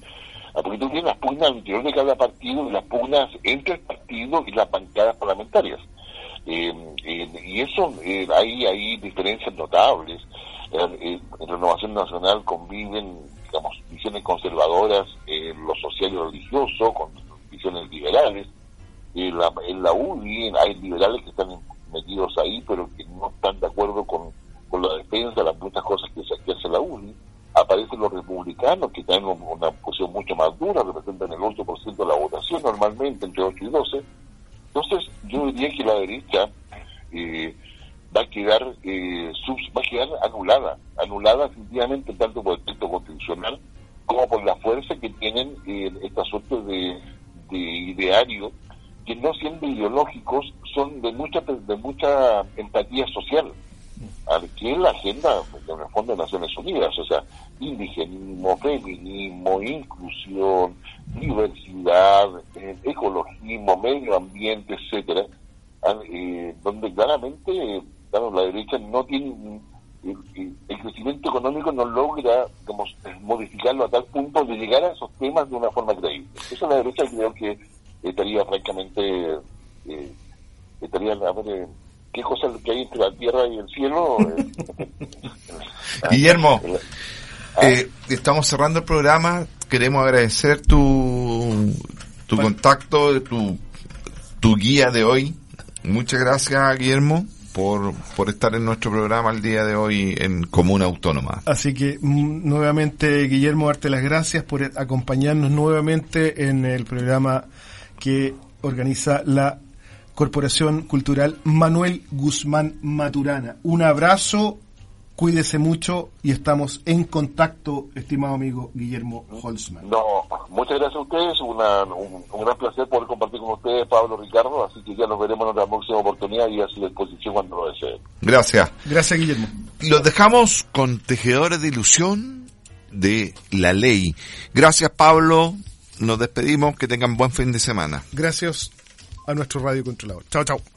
D: ah, porque tú tienes las pugnas al interior de cada partido y las pugnas entre el partido y las bancadas parlamentarias. Eh, y eso, hay, hay diferencias notables en Renovación Nacional conviven, digamos, visiones conservadoras en lo social y religioso, con visiones liberales. En la, en la UNI hay liberales que están metidos ahí, pero que no están de acuerdo con, con la defensa de las muchas cosas que, se, hace la UNI. Aparecen los republicanos, que tienen una posición mucho más dura, representan el 8% de la votación normalmente, entre 8 y 12. Entonces, yo diría que la derecha eh, va a quedar eh, va a quedar anulada, anulada definitivamente tanto por el texto constitucional como por la fuerza que tienen eh, esta suerte de, de ideario que no siendo ideológicos son de mucha de mucha empatía social aquí en la agenda fondo de Naciones Unidas o sea indigenismo feminismo inclusión diversidad eh, ecologismo medio ambiente etcétera eh, donde claramente la derecha no tiene el crecimiento económico no logra digamos, modificarlo a tal punto de llegar a esos temas de una forma creíble. Eso la derecha creo que estaría francamente, eh, estaría, a ver, eh, ¿qué cosa que hay entre la tierra y el cielo?
B: Guillermo, ah. eh, estamos cerrando el programa, queremos agradecer tu, tu contacto, tu, tu guía de hoy. Muchas gracias, Guillermo por, por estar en nuestro programa el día de hoy en Comuna Autónoma.
C: Así que mm, nuevamente, Guillermo, darte las gracias por acompañarnos nuevamente en el programa que organiza la Corporación Cultural Manuel Guzmán Maturana. Un abrazo Cuídese mucho y estamos en contacto, estimado amigo Guillermo Holzman.
D: No, muchas gracias a ustedes, un, gran placer poder compartir con ustedes, Pablo Ricardo, así que ya nos veremos en otra próxima oportunidad y a su disposición cuando lo deseen.
B: Gracias.
C: Gracias, Guillermo.
B: Los dejamos con Tejedores de Ilusión de la Ley. Gracias, Pablo. Nos despedimos, que tengan buen fin de semana.
C: Gracias a nuestro radio controlador. Chao, chao.